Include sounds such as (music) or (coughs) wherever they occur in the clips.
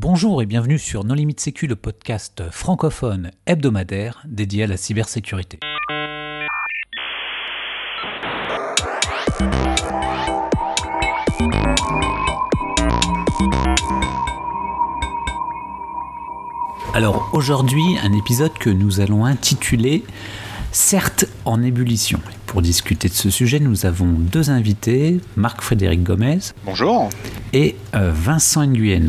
Bonjour et bienvenue sur Non Limite Sécu, le podcast francophone hebdomadaire dédié à la cybersécurité. Alors aujourd'hui, un épisode que nous allons intituler Certes en ébullition. Pour discuter de ce sujet, nous avons deux invités, Marc-Frédéric Gomez. Bonjour. Et euh, Vincent Nguyen.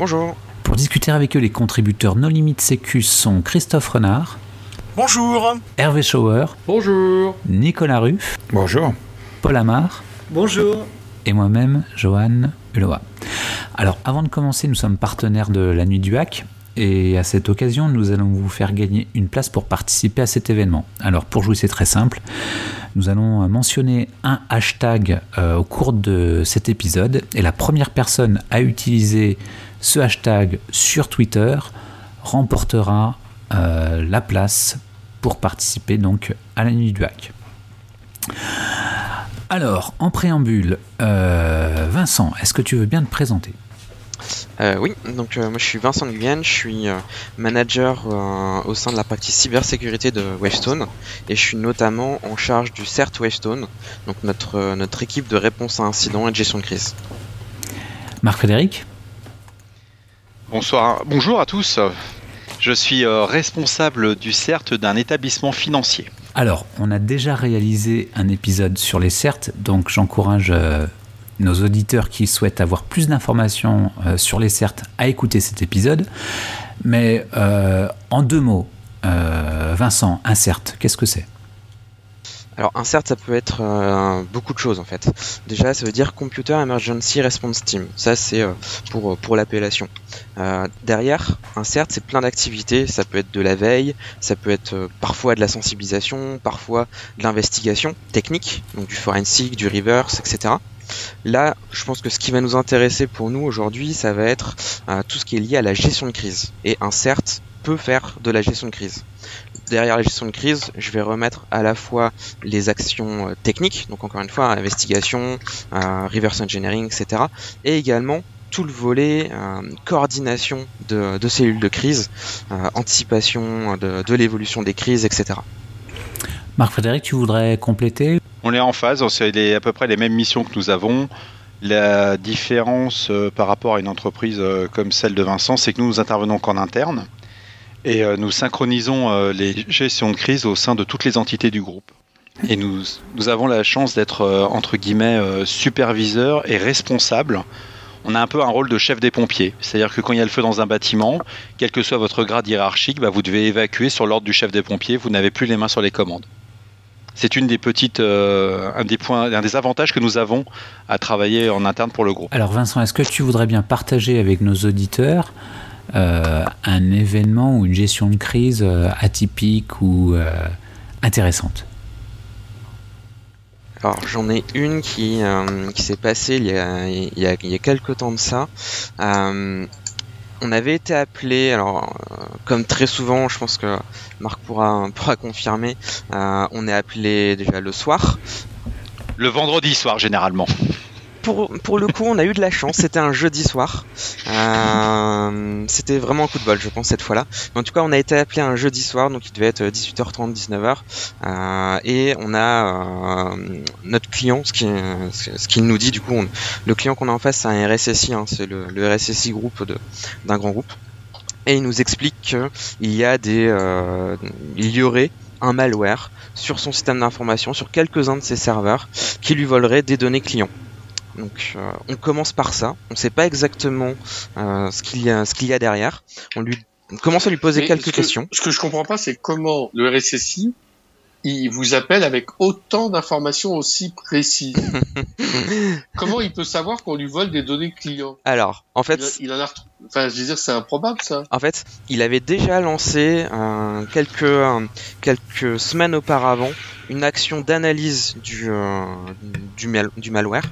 Bonjour. Pour discuter avec eux, les contributeurs No Limite Sécu sont Christophe Renard. Bonjour. Hervé Schauer. Bonjour. Nicolas Ruff. Bonjour. Paul Amar. Bonjour. Et moi-même, Johan Uloa. Alors, avant de commencer, nous sommes partenaires de la Nuit du Hack. Et à cette occasion, nous allons vous faire gagner une place pour participer à cet événement. Alors pour jouer, c'est très simple. Nous allons mentionner un hashtag euh, au cours de cet épisode. Et la première personne à utiliser ce hashtag sur Twitter remportera euh, la place pour participer donc à la nuit du hack. Alors, en préambule, euh, Vincent, est-ce que tu veux bien te présenter? Euh, oui, donc euh, moi je suis Vincent Nguyen, je suis euh, manager euh, au sein de la partie cybersécurité de Wavestone et je suis notamment en charge du CERT Wavestone, donc notre, euh, notre équipe de réponse à incidents et de gestion de crise. Marc-Frédéric? Bonsoir. Bonjour à tous. Je suis euh, responsable du CERT d'un établissement financier. Alors, on a déjà réalisé un épisode sur les CERT, donc j'encourage euh, nos auditeurs qui souhaitent avoir plus d'informations euh, sur les CERT à écouter cet épisode. Mais euh, en deux mots, euh, Vincent, un CERT, qu'est-ce que c'est? Alors un CERT ça peut être beaucoup de choses en fait. Déjà ça veut dire Computer Emergency Response Team, ça c'est pour, l'appellation. Derrière, un CERT c'est plein d'activités, ça peut être de la veille, ça peut être parfois de la sensibilisation, parfois de l'investigation technique, donc du forensic, du reverse, etc. Là, je pense que ce qui va nous intéresser pour nous aujourd'hui, ça va être euh, tout ce qui est lié à la gestion de crise. Et un CERT peut faire de la gestion de crise. Derrière la gestion de crise, je vais remettre à la fois les actions euh, techniques, donc encore une fois, investigation, euh, reverse engineering, etc. Et également tout le volet coordination de, cellules de crise, anticipation de, de l'évolution des crises, etc. Marc-Frédéric, tu voudrais compléter On est en phase, c'est à peu près les mêmes missions que nous avons. La différence euh, par rapport à une entreprise euh, comme celle de Vincent, c'est que nous, nous intervenons qu'en interne et euh, nous synchronisons les gestions de crise au sein de toutes les entités du groupe. Et nous, avons la chance d'être, entre guillemets, superviseurs et responsables. On a un peu un rôle de chef des pompiers. C'est-à-dire que quand il y a le feu dans un bâtiment, quel que soit votre grade hiérarchique, bah, vous devez évacuer sur l'ordre du chef des pompiers. Vous n'avez plus les mains sur les commandes. C'est une des petites, euh, un des points, un des avantages que nous avons à travailler en interne pour le groupe. Alors Vincent, est-ce que tu voudrais bien partager avec nos auditeurs euh, un événement ou une gestion de crise euh, atypique ou euh, intéressante? Alors j'en ai une qui, euh, qui s'est passée il y, a, il, y a, il y a quelques temps de ça. Euh, on avait été appelé, alors euh, comme très souvent, je pense que Marc pourra, (laughs) pourra confirmer, euh, on est appelé déjà le soir. Le vendredi soir généralement. Pour, pour le coup, on a eu de la chance, c'était un jeudi soir. Euh, c'était vraiment un coup de bol, je pense, cette fois-là. En tout cas, on a été appelé un jeudi soir, donc il devait être 18h30, 19h. Euh, et on a euh, notre client, ce qu'il nous dit, du coup, le client qu'on a en face, c'est un RSSI, hein, c'est le, RSSI groupe d'un grand groupe. Et il nous explique qu'il y il y aurait un malware sur son système d'information, sur quelques-uns de ses serveurs, qui lui volerait des données clients. Donc euh, on commence par ça. On ne sait pas exactement euh, ce qu'il y a, ce qu'il y a derrière. On lui on commence à lui poser Mais quelques ce que- questions. Ce que je comprends pas, c'est comment le RSSI il vous appelle avec autant d'informations aussi précises. (laughs) comment il peut savoir qu'on lui vole des données clients? Alors, en il, fait, il en a, ret- enfin, je veux dire, c'est improbable ça. en fait, il avait déjà lancé euh, quelques euh, quelques semaines auparavant une action d'analyse du euh, du, mal- du malware.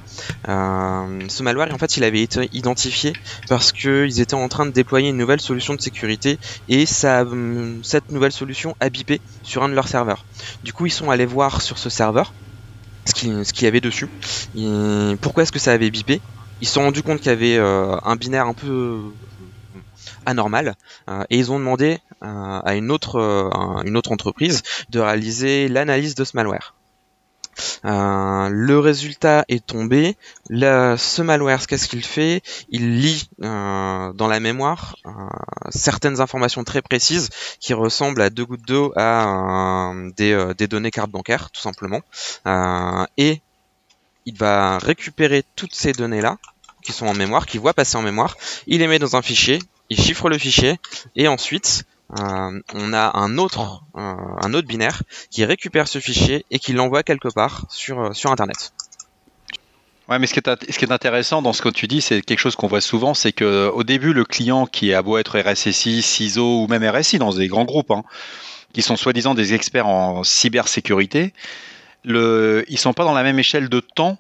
Euh, ce malware, en fait, il avait été identifié parce que ils étaient en train de déployer une nouvelle solution de sécurité et ça, hum, cette nouvelle solution a bipé sur un de leurs serveurs. Du coup, ils sont allés voir sur ce serveur ce qu'il ce qu'il y avait dessus. Et pourquoi est-ce que ça avait bipé? Ils se sont rendus compte qu'il y avait euh, un binaire un peu anormale et ils ont demandé à une autre une autre entreprise de réaliser l'analyse de ce malware. Euh, le résultat est tombé. ce malware, qu'est-ce qu'il fait? Il lit euh, dans la mémoire euh, certaines informations très précises qui ressemblent à deux gouttes d'eau à des, des, données carte bancaire, tout simplement. et il va récupérer toutes ces données-là qui sont en mémoire, qui voit passer en mémoire. Il les met dans un fichier, il chiffre le fichier et ensuite euh, on a un autre, euh, un autre binaire qui récupère ce fichier et qui l'envoie quelque part sur, euh, Internet. Ouais, mais ce qui, est, ce qui est intéressant dans ce que tu dis, c'est quelque chose qu'on voit souvent, c'est que au début, le client qui a beau être RSSI, CISO ou même RSI dans des grands groupes, hein, qui sont soi-disant des experts en cybersécurité, le, ils sont pas dans la même échelle de temps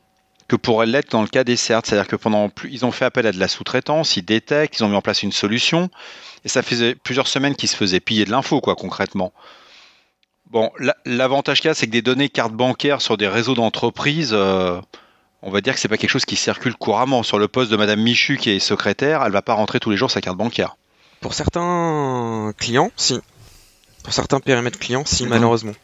que pourrait l'être dans le cas des CERT. C'est-à-dire que pendant plus, ils ont fait appel à de la sous-traitance, ils détectent, ils ont mis en place une solution, et ça faisait plusieurs semaines qu'ils se faisaient piller de l'info, quoi, concrètement. Bon, l'avantage qu'il y a, c'est que des données cartes bancaires sur des réseaux d'entreprises, euh, on va dire que c'est pas quelque chose qui circule couramment. Sur le poste de Madame Michu, qui est secrétaire, elle va pas rentrer tous les jours sa carte bancaire. Pour certains clients, si. Pour certains périmètres clients, si, malheureusement.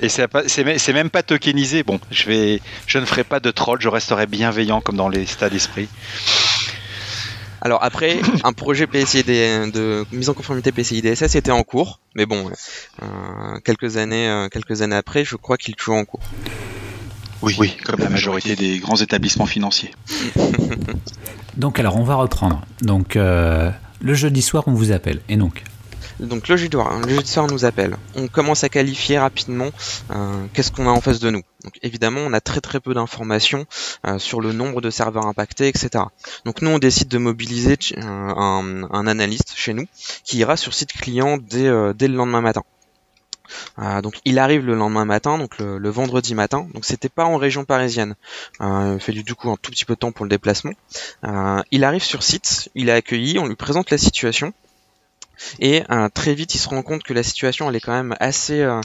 Et c'est même pas tokenisé. Bon, je, vais, je ne ferai pas de troll, je resterai bienveillant comme dans les états d'esprit. Alors après, (coughs) un projet PCI de mise en conformité PCI DSS était en cours, mais bon, euh, quelques années, euh, quelques années après, je crois qu'il est toujours en cours. Oui, oui, comme la majorité des grands établissements financiers. (laughs) donc alors, on va reprendre. Donc euh, le jeudi soir, on vous appelle. Et donc donc le jeudi soir, nous appelle. On commence à qualifier rapidement euh, qu'est-ce qu'on a en face de nous. Donc évidemment, on a très très peu d'informations euh, sur le nombre de serveurs impactés, etc. Donc nous, on décide de mobiliser euh, un, analyste chez nous qui ira sur site client dès, le lendemain matin. donc il arrive le lendemain matin, donc le, vendredi matin. Donc c'était pas en région parisienne. il fait du coup un tout petit peu de temps pour le déplacement. il arrive sur site, il est accueilli, on lui présente la situation. Et euh, très vite, il se rend compte que la situation elle est quand même assez euh,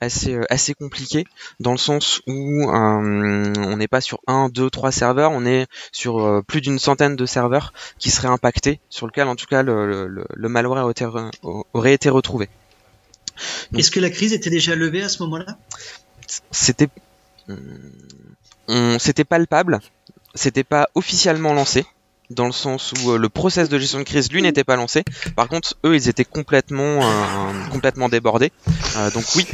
assez euh, assez compliquée dans le sens où on n'est pas sur un, deux, trois serveurs, on est sur plus d'une centaine de serveurs qui seraient impactés, sur lequel en tout cas le, le, malware aurait été retrouvé. Est-ce que la crise était déjà levée à ce moment-là? C'était c'était palpable, c'était pas officiellement lancé dans le sens où euh, le process de gestion de crise lui n'était pas lancé. Par contre, eux, ils étaient complètement euh, complètement débordés. Euh, donc oui,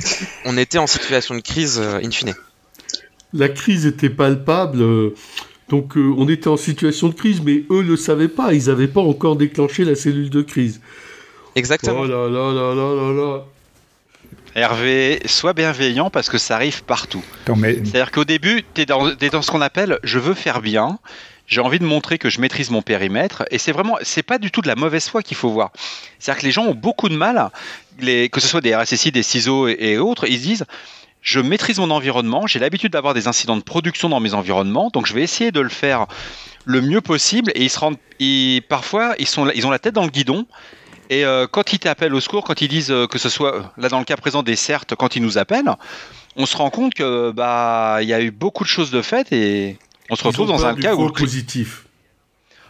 on était en situation de crise in fine. La crise était palpable. Donc on était en situation de crise, mais eux ne le savaient pas. Ils n'avaient pas encore déclenché la cellule de crise. Exactement. Oh là là là là là là. Hervé, sois bienveillant parce que ça arrive partout. C'est-à-dire qu'au début, tu es dans, es dans ce qu'on appelle je veux faire bien j'ai envie de montrer que je maîtrise mon périmètre et c'est vraiment c'est pas du tout de la mauvaise foi qu'il faut voir. C'est-à-dire que les gens ont beaucoup de mal que ce soit des RSSI des ciseaux et, autres ils se disent je maîtrise mon environnement j'ai l'habitude d'avoir des incidents de production dans mes environnements donc je vais essayer de le faire le mieux possible et ils se rendent parfois ils sont ils ont la tête dans le guidon et euh, quand ils t'appellent au secours, quand ils disent euh, que ce soit, là dans le cas présent des certes, quand ils nous appellent, on se rend compte que bah il y a eu beaucoup de choses de faites et on se retrouve dans un cas où. positif.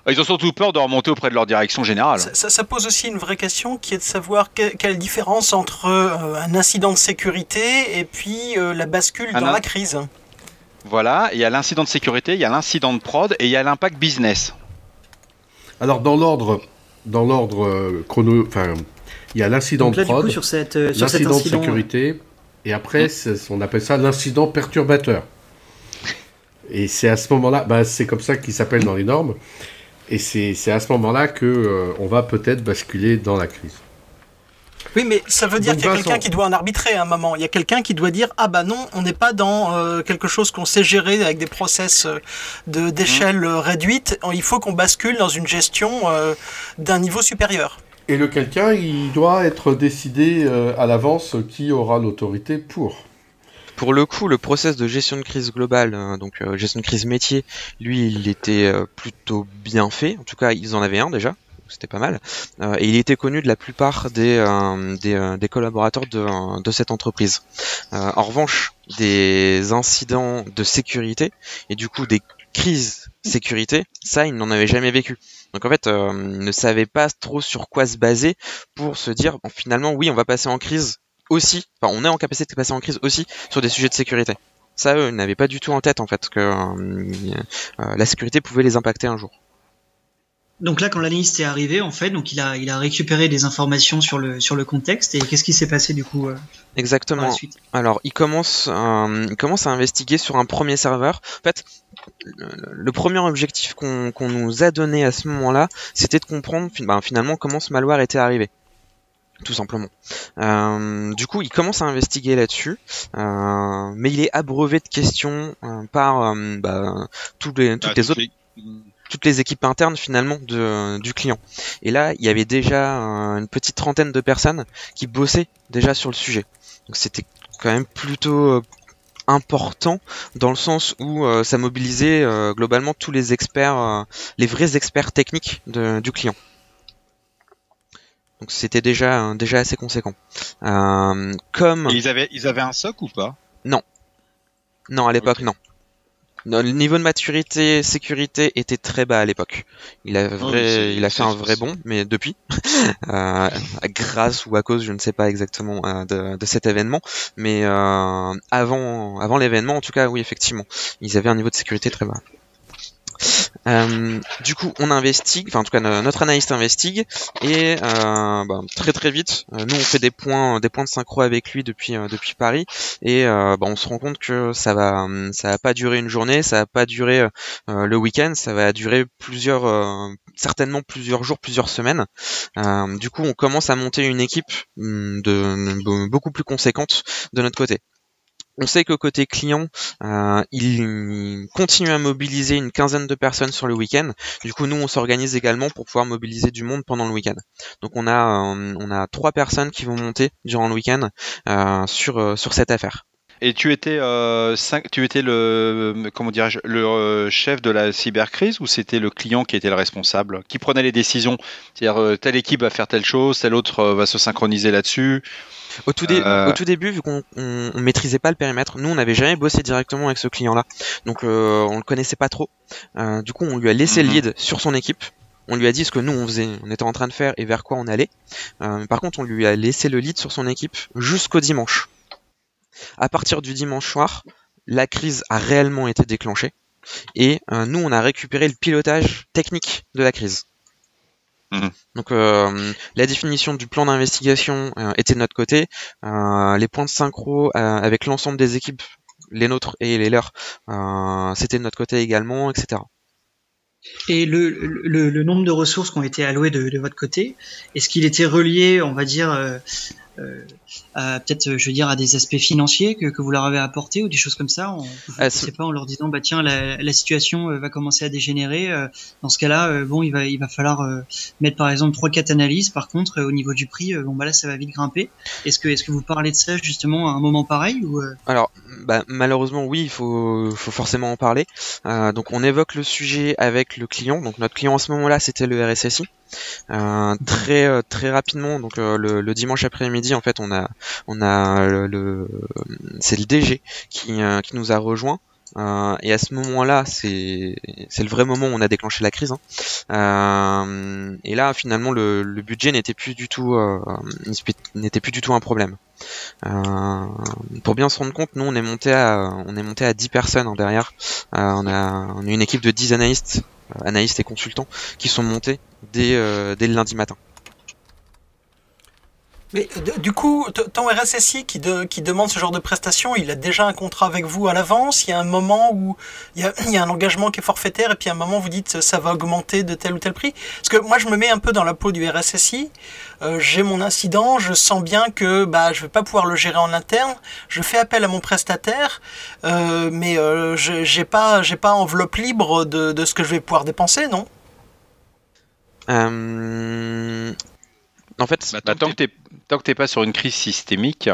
Ah, ils ont surtout peur de remonter auprès de leur direction générale. Ça, pose aussi une vraie question qui est de savoir quelle différence entre euh, un incident de sécurité et puis euh, la bascule dans la crise. Voilà, il y a l'incident de sécurité, il y a l'incident de prod et il y a l'impact business. Alors dans l'ordre, dans l'ordre euh, chrono, enfin, il y a l'incident de prod, l'incident de sécurité, et après, on appelle ça l'incident perturbateur. Et c'est à ce moment-là, bah, c'est comme ça qu'il s'appelle dans les normes. Et c'est à ce moment-là que euh, on va peut-être basculer dans la crise. Oui, mais ça veut dire qu'il y a quelqu'un qui doit en arbitrer à un moment. Il y a quelqu'un qui doit dire ah bah non, on n'est pas dans euh, quelque chose qu'on sait gérer avec des process euh, de d'échelle mmh. réduite. Il faut qu'on bascule dans une gestion d'un niveau supérieur. Et le quelqu'un, il doit être décidé à l'avance qui aura l'autorité pour. Pour le coup, le process de gestion de crise globale, hein, donc euh, gestion de crise métier, lui, il était euh, plutôt bien fait. En tout cas, ils en avaient un déjà, c'était pas mal. Euh, et il était connu de la plupart des, des, collaborateurs de, de, cette entreprise. en revanche, des incidents de sécurité et du coup des crises sécurité, ça, il n'en avait jamais vécu. Donc en fait, euh, il ne savait pas trop sur quoi se baser pour se dire, bon, finalement, oui, on va passer en crise aussi, enfin, on est en capacité de passer en crise aussi sur des sujets de sécurité. Ça, eux, ils n'avaient pas du tout en tête, en fait, que euh, la sécurité pouvait les impacter un jour. Donc là, quand l'analyste est arrivé, en fait, donc il a, il a récupéré des informations sur le, sur le contexte. Et qu'est-ce qui s'est passé du coup euh, Exactement. Alors, il commence, euh, il commence à investiguer sur un premier serveur. En fait, le, premier objectif qu'on nous a donné à ce moment-là, c'était de comprendre ben, finalement comment ce malware était arrivé tout simplement. Euh, du coup, il commence à investiguer là-dessus, mais il est abreuvé de questions par bah, tous les, toutes ah, les autres toutes les équipes internes finalement de, du client. Et là, il y avait déjà une petite trentaine de personnes qui bossaient déjà sur le sujet. Donc c'était quand même plutôt euh, important dans le sens où euh, ça mobilisait euh, globalement tous les experts, les vrais experts techniques du client. Donc c'était déjà déjà assez conséquent. comme ils avaient ils avaient un soc ou pas? Non, non à l'époque non. Le niveau de maturité, sécurité était très bas à l'époque. Il a, oh, vrai, il a fait un vrai bon, mais depuis, (laughs) euh, grâce ou à cause, je ne sais pas exactement euh, de, de, cet événement, mais euh, avant, avant l'événement, en tout cas, oui, effectivement, ils avaient un niveau de sécurité très bas. Euh, du coup, on investigue, enfin en tout cas notre analyste investigue et euh, bah, très très vite, euh, nous on fait des points, des points de synchro avec lui depuis depuis Paris et bah, on se rend compte que ça va ça va pas durer une journée, ça va pas durer le week-end, ça va durer plusieurs certainement plusieurs jours, plusieurs semaines. du coup, on commence à monter une équipe mm, de beaucoup plus conséquente de notre côté. On sait que côté client, euh, il continue à mobiliser une quinzaine de personnes sur le week-end. Du coup, nous, on s'organise également pour pouvoir mobiliser du monde pendant le week-end. Donc, on a, euh, on a trois personnes qui vont monter durant le week-end euh, sur, sur cette affaire. Et tu étais, tu étais le, comment dirais le chef de la cybercrise ou c'était le client qui était le responsable, qui prenait les décisions C'est-à-dire, telle équipe va faire telle chose, telle autre va se synchroniser là-dessus. Au tout, euh. au tout début, vu qu'on on, maîtrisait pas le périmètre, nous on n'avait jamais bossé directement avec ce client-là, donc euh, on le connaissait pas trop. Euh, du coup, on lui a laissé le mhm. lead sur son équipe. On lui a dit ce que nous on faisait, on était en train de faire et vers quoi on allait. par contre, on lui a laissé le lead sur son équipe jusqu'au dimanche. À partir du dimanche soir, la crise a réellement été déclenchée et nous on a récupéré le pilotage technique de la crise. Mhm. Donc euh, la définition du plan d'investigation euh, était de notre côté, euh, les points de synchro avec l'ensemble des équipes, les nôtres et les leurs, c'était de notre côté également, etc. Et le, le, nombre de ressources qui ont été allouées de, de votre côté, est-ce qu'il était relié, on va dire, euh, peut-être, je veux dire, à des aspects financiers que, que vous leur avez apporté ou des choses comme ça. On, ne sait pas en leur disant, bah tiens, la, la situation euh, va commencer à dégénérer. Euh, dans ce cas-là, bon, il va, il va falloir mettre par exemple trois, quatre analyses. Par contre, au niveau du prix, bon bah là, ça va vite grimper. Est-ce que, est-ce que vous parlez de ça justement à un moment pareil ou Alors, bah, malheureusement, oui, il faut, faut forcément en parler. donc, on évoque le sujet avec le client. Donc, notre client à ce moment-là, c'était le RSSI. Euh, très euh, très rapidement, donc euh, le, dimanche après-midi, en fait, on a on a le, c'est le DG qui qui nous a rejoint. et à ce moment-là, c'est le vrai moment où on a déclenché la crise. Hein. et là, finalement, le, budget n'était plus du tout n'était plus du tout un problème. pour bien se rendre compte, nous on est monté à on est monté à 10 personnes hein, derrière. on a une équipe de 10 analystes analystes et consultants qui sont montés dès, euh, dès le lundi matin. Mais du coup, ton RSSI qui, qui demande ce genre de prestation, il a déjà un contrat avec vous à l'avance? Il y a un moment où il y a, un engagement qui est forfaitaire et puis à un moment vous dites ça va augmenter de tel ou tel prix? Parce que moi je me mets un peu dans la peau du RSSI, euh, j'ai mon incident, je sens bien que bah, je vais pas pouvoir le gérer en interne, je fais appel à mon prestataire, euh, mais euh, j'ai pas, pas enveloppe libre de, de, ce que je vais pouvoir dépenser, non? Euh, en fait, bah, tant, que tu n'es pas sur une crise systémique,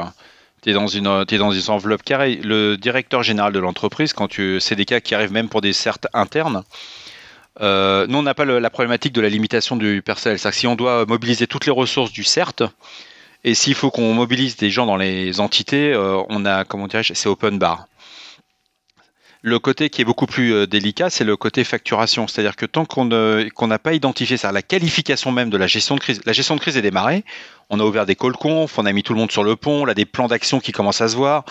tu es dans une es dans une enveloppe carrée. Le directeur général de l'entreprise, quand tu c'est des cas qui arrivent même pour des certes internes. Euh, nous, on n'a pas la problématique de la limitation du personnel. C'est-à-dire que si on doit mobiliser toutes les ressources du CERT, et s'il faut qu'on mobilise des gens dans les entités, euh, on a, comment dirais c'est open bar. Le côté qui est beaucoup plus délicat, c'est le côté facturation. C'est-à-dire que tant qu'on n'a pas identifié ça, la qualification même de la gestion de crise, la gestion de crise est démarrée, on a ouvert des calls on a mis tout le monde sur le pont, on a des plans d'action qui commencent à se voir,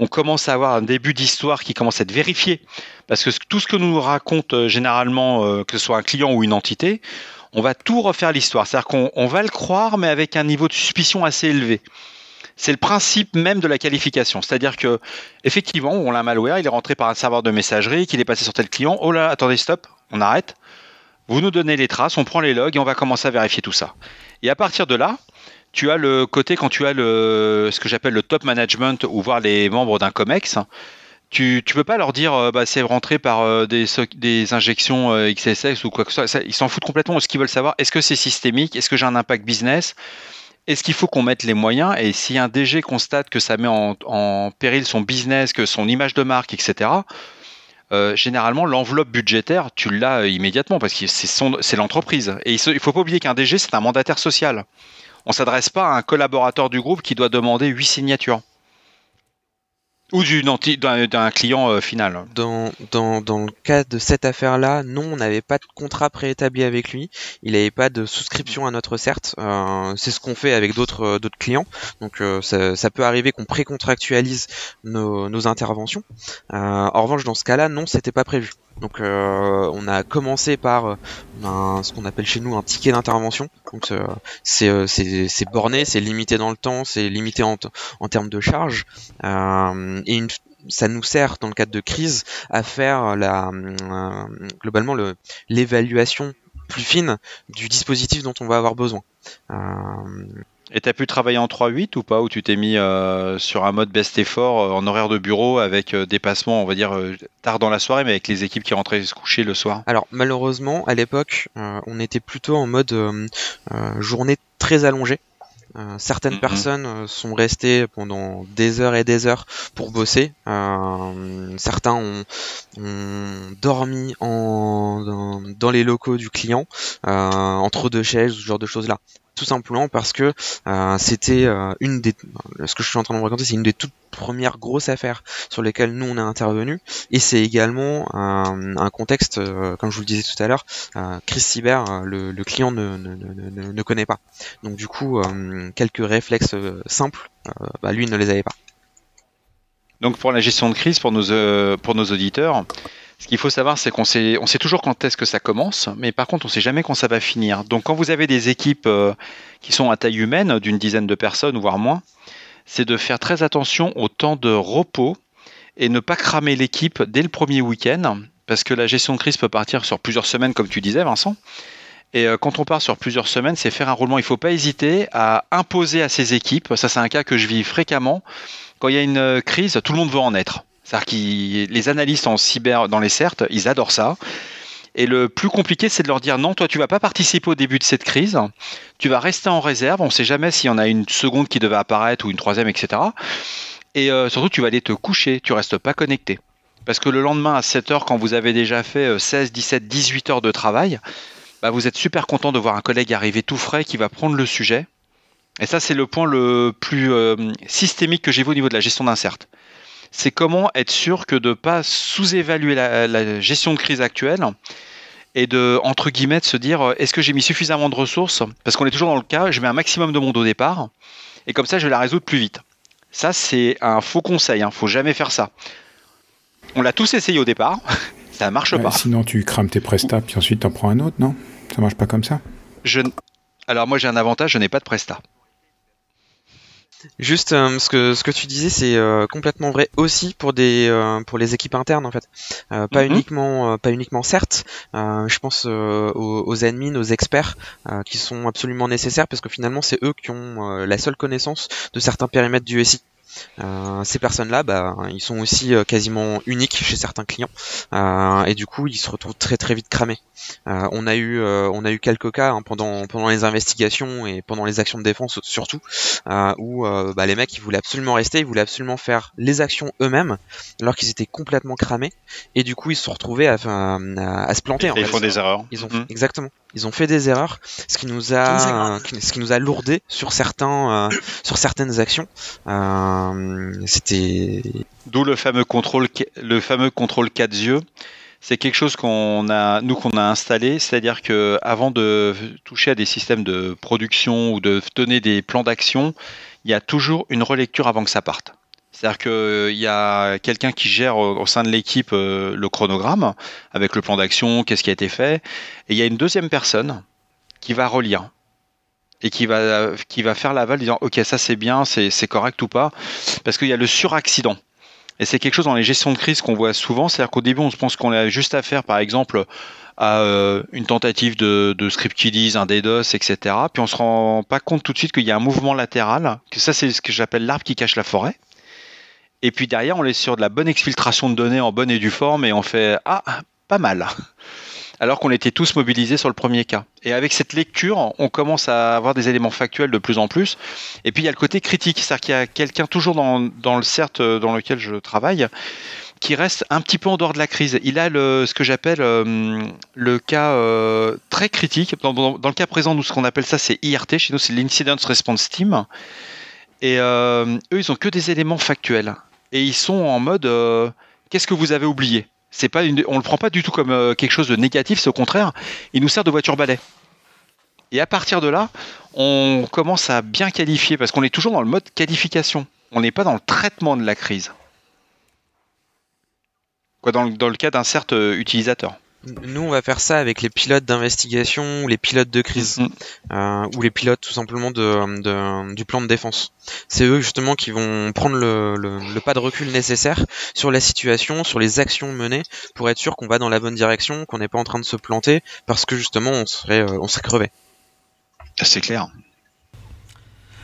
on commence à avoir un début d'histoire qui commence à être vérifié. Parce que tout ce que nous raconte euh, généralement, euh, que ce soit un client ou une entité, on va tout refaire l'histoire. C'est-à-dire qu'on va le croire, mais avec un niveau de suspicion assez élevé. C'est le principe même de la qualification. C'est-à-dire que, effectivement, on l'a malware, il est rentré par un serveur de messagerie, qu'il est passé sur tel client. Oh là, attendez, stop, on arrête. Vous nous donnez les traces, on prend les logs et on va commencer à vérifier tout ça. Et à partir de là, tu as le côté quand tu as le, ce que j'appelle le top management ou voir les membres d'un COMEX. Tu ne peux pas leur dire euh, bah, c'est rentré par euh, des, injections euh, XSS ou quoi que ce soit. Ils s'en foutent complètement. Ce qu'ils veulent savoir, est-ce que c'est systémique? Est-ce que j'ai un impact business? Est-ce qu'il faut qu'on mette les moyens Et si un DG constate que ça met en, péril son business, que son image de marque, etc., généralement, l'enveloppe budgétaire, tu l'as immédiatement parce que c'est l'entreprise. Et il ne faut pas oublier qu'un DG, c'est un mandataire social on s'adresse pas à un collaborateur du groupe qui doit demander 8 signatures. Ou d'un client euh, final. Dans, dans, dans, le cas de cette affaire-là, non, on n'avait pas de contrat préétabli avec lui. Il n'avait pas de souscription à notre CERT. Euh, c'est ce qu'on fait avec d'autres euh, d'autres clients. Donc ça, ça, peut arriver qu'on précontractualise nos, nos interventions. en revanche, dans ce cas-là, non, c'était pas prévu. Donc euh, on a commencé par euh, ce qu'on appelle chez nous un ticket d'intervention. Donc euh, c'est borné, c'est limité dans le temps, c'est limité en, termes de charge. et ça nous sert dans le cadre de crise à faire globalement l'évaluation plus fine du dispositif dont on va avoir besoin. Et tu as pu travailler en 3.8 ou pas Ou tu t'es mis euh, sur un mode best effort euh, en horaire de bureau avec euh, dépassement, on va dire, tard dans la soirée, mais avec les équipes qui rentraient se coucher le soir? Alors malheureusement, à l'époque, on était plutôt en mode journée très allongée. certaines mm-hmm. personnes sont restées pendant des heures et des heures pour bosser. certains ont, dormi en, dans, les locaux du client, entre deux chaises, ce genre de choses-là tout simplement parce que euh, c'était euh, une des ce que je suis en train de vous raconter c'est une des toutes premières grosses affaires sur lesquelles nous on a intervenu et c'est également un, contexte euh, comme je vous le disais tout à l'heure crise cyber le, client ne, ne, ne, connaît pas. Donc du coup quelques réflexes simples bah, lui ne les avait pas. Donc pour la gestion de crise pour nos pour nos auditeurs ce qu'il faut savoir, c'est qu'on sait, on sait toujours quand est-ce que ça commence, mais par contre, on sait jamais quand ça va finir. Donc, quand vous avez des équipes euh, qui sont à taille humaine, d'une dizaine de personnes, voire moins, c'est de faire très attention au temps de repos et ne pas cramer l'équipe dès le premier week-end, parce que la gestion de crise peut partir sur plusieurs semaines, comme tu disais, Vincent. Et euh, quand on part sur plusieurs semaines, c'est faire un roulement. Il ne faut pas hésiter à imposer à ses équipes. Ça, c'est un cas que je vis fréquemment. Quand il y a une euh, crise, tout le monde veut en être. C'est-à-dire que les analystes en cyber dans les CERT, ils adorent ça. Et le plus compliqué, c'est de leur dire non, toi, tu vas pas participer au début de cette crise. Tu vas rester en réserve. On ne sait jamais s'il y en a une seconde qui devait apparaître ou une troisième, etc. Et euh, surtout, tu vas aller te coucher. Tu restes pas connecté. Parce que le lendemain, à 7 heures, quand vous avez déjà fait 16, 17, 18 heures de travail, bah, vous êtes super content de voir un collègue arriver tout frais qui va prendre le sujet. Et ça, c'est le point le plus euh, systémique que j'ai vu au niveau de la gestion d'un CERT c'est comment être sûr que de ne pas sous-évaluer la, gestion de crise actuelle et de, entre guillemets, de se dire euh, est-ce que j'ai mis suffisamment de ressources? Parce qu'on est toujours dans le cas, je mets un maximum de monde au départ, et comme ça, je vais la résoudre plus vite. Ça, c'est un faux conseil, il hein, ne faut jamais faire ça. On l'a tous essayé au départ, (laughs) ça ne marche pas. Sinon, tu crames tes prestats, puis ensuite, tu en prends un autre, non? Ça marche pas comme ça? Je... Alors, moi, j'ai un avantage, je n'ai pas de prestat. Juste euh, ce que ce que tu disais c'est euh, complètement vrai aussi pour des euh, pour les équipes internes en fait pas mhm. uniquement pas uniquement certes je pense aux, aux admins aux experts qui sont absolument nécessaires parce que finalement c'est eux qui ont la seule connaissance de certains périmètres du SI ces personnes-là, bah, ils sont aussi euh, quasiment uniques chez certains clients, euh, et du coup, ils se retrouvent très très vite cramés. on a eu, on a eu quelques cas hein, pendant pendant les investigations et pendant les actions de défense surtout, où bah, les mecs ils voulaient absolument rester, ils voulaient absolument faire les actions eux-mêmes, alors qu'ils étaient complètement cramés, et du coup, ils se sont retrouvés à, à, se planter. ils font des erreurs. Ils ont mhm. exactement. Ils ont fait des erreurs, ce qui nous a, ce qui nous a lourdé sur certains, sur certaines actions. Euh, C'était. D'où le fameux contrôle, le fameux contrôle 4 yeux c'est quelque chose qu'on a, nous, qu'on a installé, c'est-à-dire que avant de toucher à des systèmes de production ou de donner des plans d'action, il y a toujours une relecture avant que ça parte. C'est-à-dire qu'il y a quelqu'un qui gère au, sein de l'équipe euh, le chronogramme avec le plan d'action, qu'est-ce qui a été fait, et il y a une deuxième personne qui va relire et qui va, faire l'aval disant ok ça c'est bien, c'est correct ou pas, parce qu'il y a le suraccident. Et c'est quelque chose dans les gestions de crise qu'on voit souvent, c'est-à-dire qu'au début on se pense qu'on a juste à par exemple à euh, une tentative de, de script kiddies, un DDoS, etc. Puis on se rend pas compte tout de suite qu'il y a un mouvement latéral, que ça c'est ce que j'appelle l'arbre qui cache la forêt. Et puis derrière on est sur de la bonne exfiltration de données en bonne et due forme et on fait ah pas mal (laughs) alors qu'on était tous mobilisés sur le premier cas. Et avec cette lecture, on commence à avoir des éléments factuels de plus en plus. Et puis il y a le côté critique, c'est-à-dire qu'il y a quelqu'un toujours dans, le CERT dans lequel je travaille qui reste un petit peu en dehors de la crise. Il a ce que j'appelle euh, le cas euh, très critique. Dans, le cas présent, nous, ce qu'on appelle ça, c'est IRT. Chez nous, c'est l'Incident Response Team. Et euh, eux, ils ont que des éléments factuels. Et ils sont en mode qu'est-ce que vous avez oublié? C'est pas on le prend pas du tout comme euh, quelque chose de négatif, c'est au contraire, il nous sert de voiture balai. Et à partir de là, on commence à bien qualifier parce qu'on est toujours dans le mode qualification. On n'est pas dans le traitement de la crise. Quoi, dans, le, cas d'un certes euh, utilisateur. Nous, on va faire ça avec les pilotes d'investigation ou les pilotes de crise, mm-hmm. euh, ou les pilotes tout simplement de, du plan de défense. C'est eux justement qui vont prendre le, pas de recul nécessaire sur la situation, sur les actions menées, pour être sûr qu'on va dans la bonne direction, qu'on n'est pas en train de se planter, parce que justement on serait, euh, on serait crevé. C'est clair.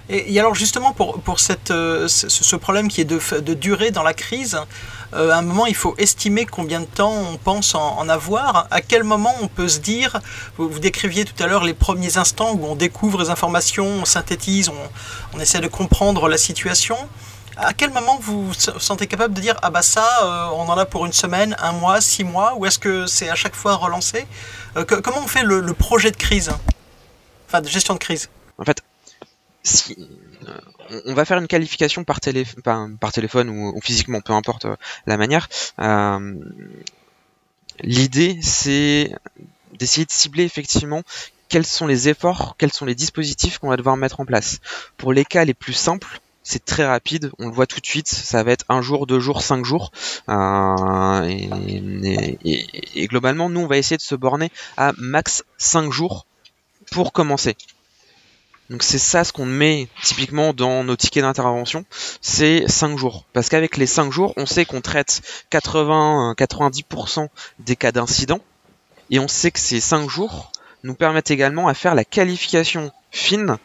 Et, alors justement pour, pour cette, euh, ce, problème qui est de, de durée dans la crise, euh, à un moment il faut estimer combien de temps on pense en, avoir, à quel moment on peut se dire, vous, décriviez tout à l'heure les premiers instants où on découvre les informations, on synthétise, on, essaie de comprendre la situation. À quel moment vous vous sentez capable de dire ah bah ça euh, on en a pour une semaine, un mois, six mois ou est-ce que c'est à chaque fois relancé? Comment on fait le, le projet de crise, enfin de gestion de crise. En fait, si, euh, on va faire une qualification par, téléphone ou, physiquement, peu importe euh, la manière. Euh, l'idée, c'est d'essayer de cibler effectivement quels sont les efforts, quels sont les dispositifs qu'on va devoir mettre en place. Pour les cas les plus simples, c'est très rapide, on le voit tout de suite, ça va être un jour, deux jours, cinq jours. et, et, globalement, nous, on va essayer de se borner à max cinq jours pour commencer. Donc c'est ça ce qu'on met typiquement dans nos tickets d'intervention, c'est 5 jours. Parce qu'avec les 5 jours, on sait qu'on traite 80-90% des cas d'incident, et on sait que ces 5 jours nous permettent également à faire la qualification fine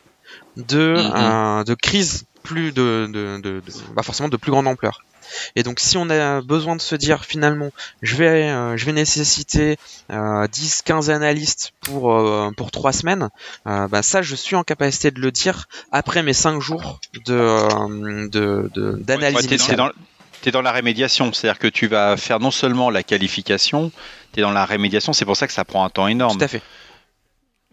de, mm-hmm. de crise plus de, de, de, bah forcément de plus grande ampleur. Et donc si on a besoin de se dire finalement je vais euh, je vais nécessiter 10 euh, 15 analystes pour euh, pour 3 semaines, bah ça je suis en capacité de le dire après mes 5 jours de d'analyse de, initiale. tu es dans la rémédiation, c'est-à-dire que tu vas faire non seulement la qualification, tu es dans la rémédiation, c'est pour ça que ça prend un temps énorme. Tout à fait.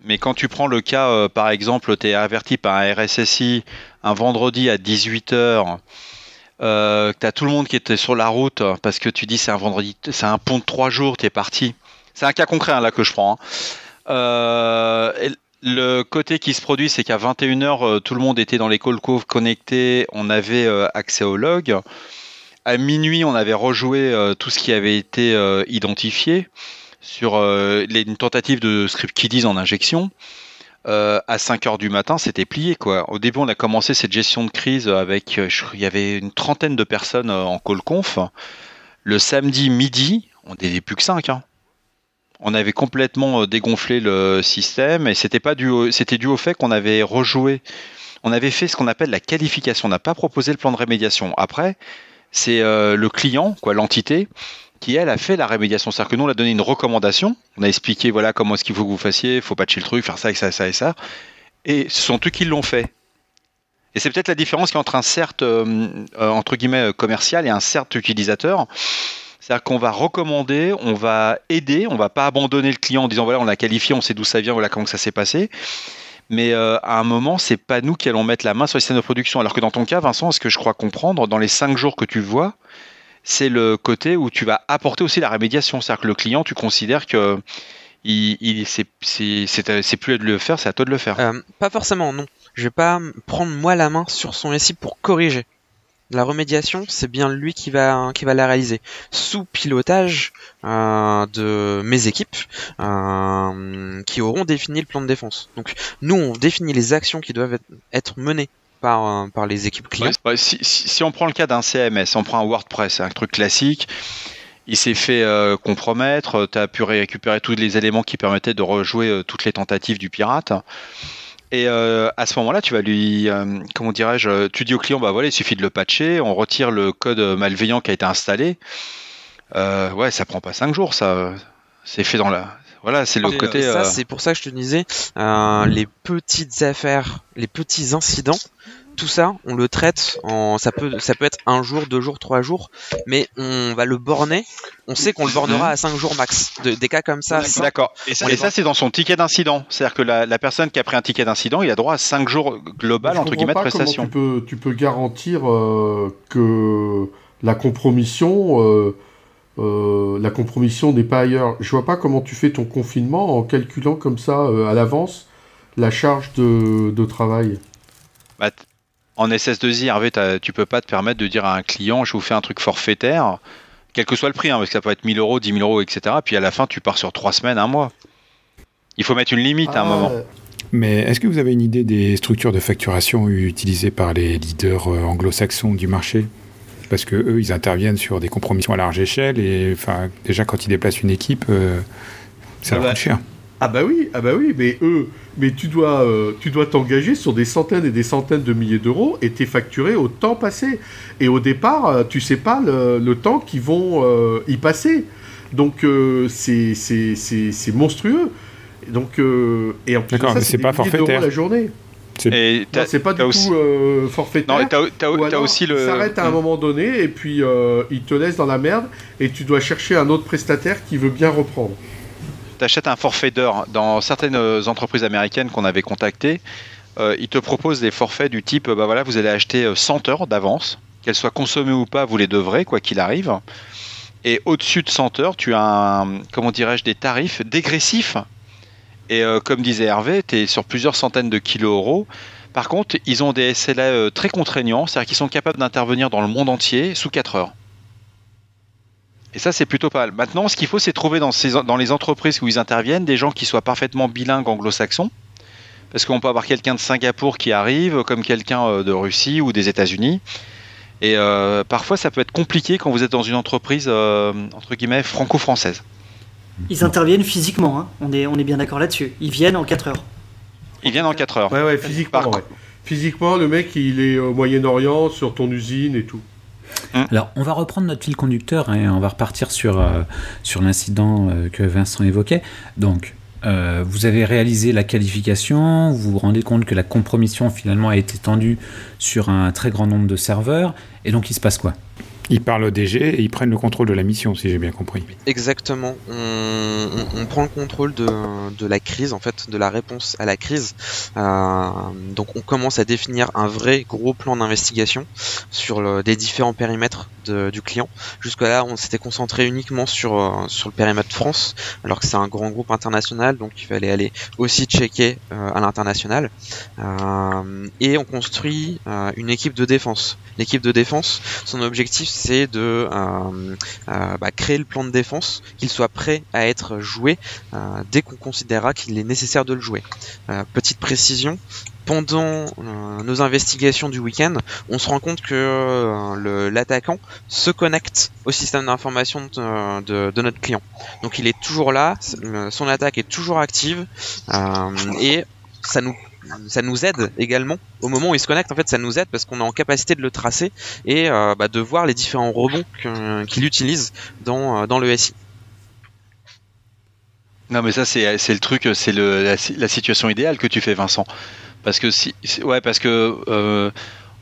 Mais quand tu prends le cas, par exemple, tu es averti par un RSSI un vendredi à 18h euh, tu as tout le monde qui était sur la route parce que tu dis c'est un vendredi, c'est un pont de trois jours, tu es parti. C'est un cas concret hein, là que je prends. Hein. Euh, le côté qui se produit, c'est qu'à 21h, euh, tout le monde était dans les call cove connectés, on avait euh, accès au log. À minuit, on avait rejoué tout ce qui avait été identifié sur une tentative de script kiddies en injection. Euh, à 5 heures du matin, c'était plié. Quoi. Au début, on a commencé cette gestion de crise avec, euh, il y avait une trentaine de personnes euh, en call conf. Le samedi midi, on n'était plus que 5. Hein. On avait complètement dégonflé le système et c'était pas dû, c'était au fait qu'on avait rejoué. On avait fait ce qu'on appelle la qualification. On n'a pas proposé le plan de rémédiation. Après, c'est le client, quoi, l'entité, qui elle a fait la rémédiation. C'est-à-dire que nous on a donné une recommandation, on a expliqué voilà comment est-ce qu'il faut que vous fassiez, faut patcher le truc, faire ça et ça, ça et ça. Et ce sont eux qui l'ont fait. Et c'est peut-être la différence qui entre un CERT euh, euh, entre guillemets commercial et un CERT utilisateur. C'est-à-dire qu'on va recommander, on va aider, on va pas abandonner le client en disant voilà on l'a qualifié, on sait d'où ça vient, voilà comment ça s'est passé. mais euh, à un moment, c'est pas nous qui allons mettre la main sur les systèmes de production. Alors que dans ton cas, Vincent, ce que je crois comprendre, dans les cinq jours que tu vois, c'est le côté où tu vas apporter aussi la rémédiation. C'est-à-dire que le client, tu considères que il c'est plus à de le faire, c'est à toi de le faire. Euh, pas forcément, non. Je vais pas prendre moi la main sur son SI pour corriger. La remédiation, c'est bien lui qui va va la réaliser sous pilotage euh, de mes équipes euh, qui auront défini le plan de défense. Donc nous, on définit les actions qui doivent être menées par, euh, par les équipes clients. si, si, on prend le cas d'un CMS, on prend un WordPress, un truc classique, il s'est fait compromettre, tu as pu récupérer tous les éléments qui permettaient de rejouer toutes les tentatives du pirate. Et euh, à ce moment-là, tu vas lui, euh, comment dirais-je, tu dis au client, bah voilà, il suffit de le patcher, on retire le code malveillant qui a été installé. Euh, ouais, ça prend pas 5 jours, ça. C'est fait dans la. Voilà, c'est le côté. Ça, c'est pour ça que je te disais, les petites affaires, les petits incidents, tout ça, on le traite en, ça peut, ça peut être un jour, deux jours, trois jours, mais on va le borner. On sait qu'on le bornera à cinq jours max. des cas comme ça. D'accord. Et ça, c'est dans son ticket d'incident. C'est-à-dire que la, personne qui a pris un ticket d'incident, il a droit à cinq jours global entre guillemets de prestation. Tu peux, tu peux garantir euh, que la compromission. Euh, euh, la compromission n'est pas ailleurs. Je vois pas comment tu fais ton confinement en calculant comme ça à l'avance la charge de, de travail. Bah, en SS2I, Hervé, tu peux pas te permettre de dire à un client, je vous fais un truc forfaitaire, quel que soit le prix, hein, parce que ça peut être 1000 euros, 10 000 euros, etc. Puis à la fin, tu pars sur 3 semaines, un mois. Il faut mettre une limite à un ah, moment. Mais est-ce que vous avez une idée des structures de facturation utilisées par les leaders euh, anglo-saxons du marché? Parce que eux, ils interviennent sur des compromissions à large échelle et enfin, déjà quand ils déplacent une équipe, euh, ça va coûte cher. Ah bah oui, ah bah oui, mais eux, mais tu dois, euh, tu dois t'engager sur des centaines et des centaines de milliers d'euros et t'es facturé au temps passé. Et au départ, euh, tu sais pas le, temps qu'ils vont euh, y passer. Donc c'est c'est monstrueux. Donc et en plus c'est pas forfaitaire la journée. C'est pas du tout forfaitaire. Non, t'as aussi le. S'arrête à un hmm. moment donné et puis il te laisse dans la merde et tu dois chercher un autre prestataire qui veut bien reprendre achètes un forfait d'heures dans certaines entreprises américaines qu'on avait contactées. Euh, ils te proposent des forfaits du type bah voilà, vous allez acheter 100 euh, heures d'avance, qu'elles soient consommées ou pas, vous les devrez, quoi qu'il arrive. Et au-dessus de 100 heures, tu as, comment dirais-je, des tarifs dégressifs. Et euh, comme disait Hervé, tu es sur plusieurs centaines de kilos euros. Par contre, ils ont des SLA très contraignants, c'est-à-dire qu'ils sont capables d'intervenir dans le monde entier sous 4 heures. Et ça, c'est plutôt pas mal. Maintenant, ce qu'il faut, c'est trouver dans, ces, dans les entreprises où ils interviennent des gens qui soient parfaitement bilingues anglo-saxons. Parce qu'on peut avoir quelqu'un de Singapour qui arrive, comme quelqu'un euh, de Russie ou des États-Unis. Et euh, parfois, ça peut être compliqué quand vous êtes dans une entreprise, euh, entre guillemets, franco-française. Ils interviennent physiquement, hein. on, est, on est bien d'accord là-dessus. Ils viennent en 4 heures. Ils viennent en 4 heures. Ouais, ouais, physiquement. Physiquement, le mec, il est au Moyen-Orient, sur ton usine et tout. Hein. Alors, on va reprendre notre fil conducteur et on va repartir sur, euh, l'incident euh, que Vincent évoquait. Donc, euh, vous avez réalisé la qualification, vous vous rendez compte que la compromission finalement a été tendue sur un très grand nombre de serveurs, et donc il se passe quoi? Ils parlent au DG et ils prennent le contrôle de la mission, si j'ai bien compris. Exactement. On, prend le contrôle de, la crise, en fait, de la réponse à la crise. Euh, donc on commence à définir un vrai gros plan d'investigation sur le, des différents périmètres du client. Jusque-là, on s'était concentré uniquement sur, euh, sur le périmètre France, alors que c'est un grand groupe international, donc il fallait aller aussi checker euh, à l'international. et on construit une équipe de défense. L'équipe de défense, son objectif, c'est de euh, euh, bah, créer le plan de défense, qu'il soit prêt à être joué euh, dès qu'on considérera qu'il est nécessaire de le jouer. petite précision, pendant nos investigations du week-end, on se rend compte que l'attaquant se connecte au système d'information de, notre client. Donc il est toujours là, son attaque est toujours active et ça nous aide également au moment où il se connecte. En fait, ça nous aide parce qu'on est en capacité de le tracer et euh, bah, de voir les différents rebonds qu'il utilise dans, euh, dans le SI. Non, mais ça, c'est le truc, c'est la, situation idéale que tu fais, Vincent. Parce que, si, ouais, parce que euh,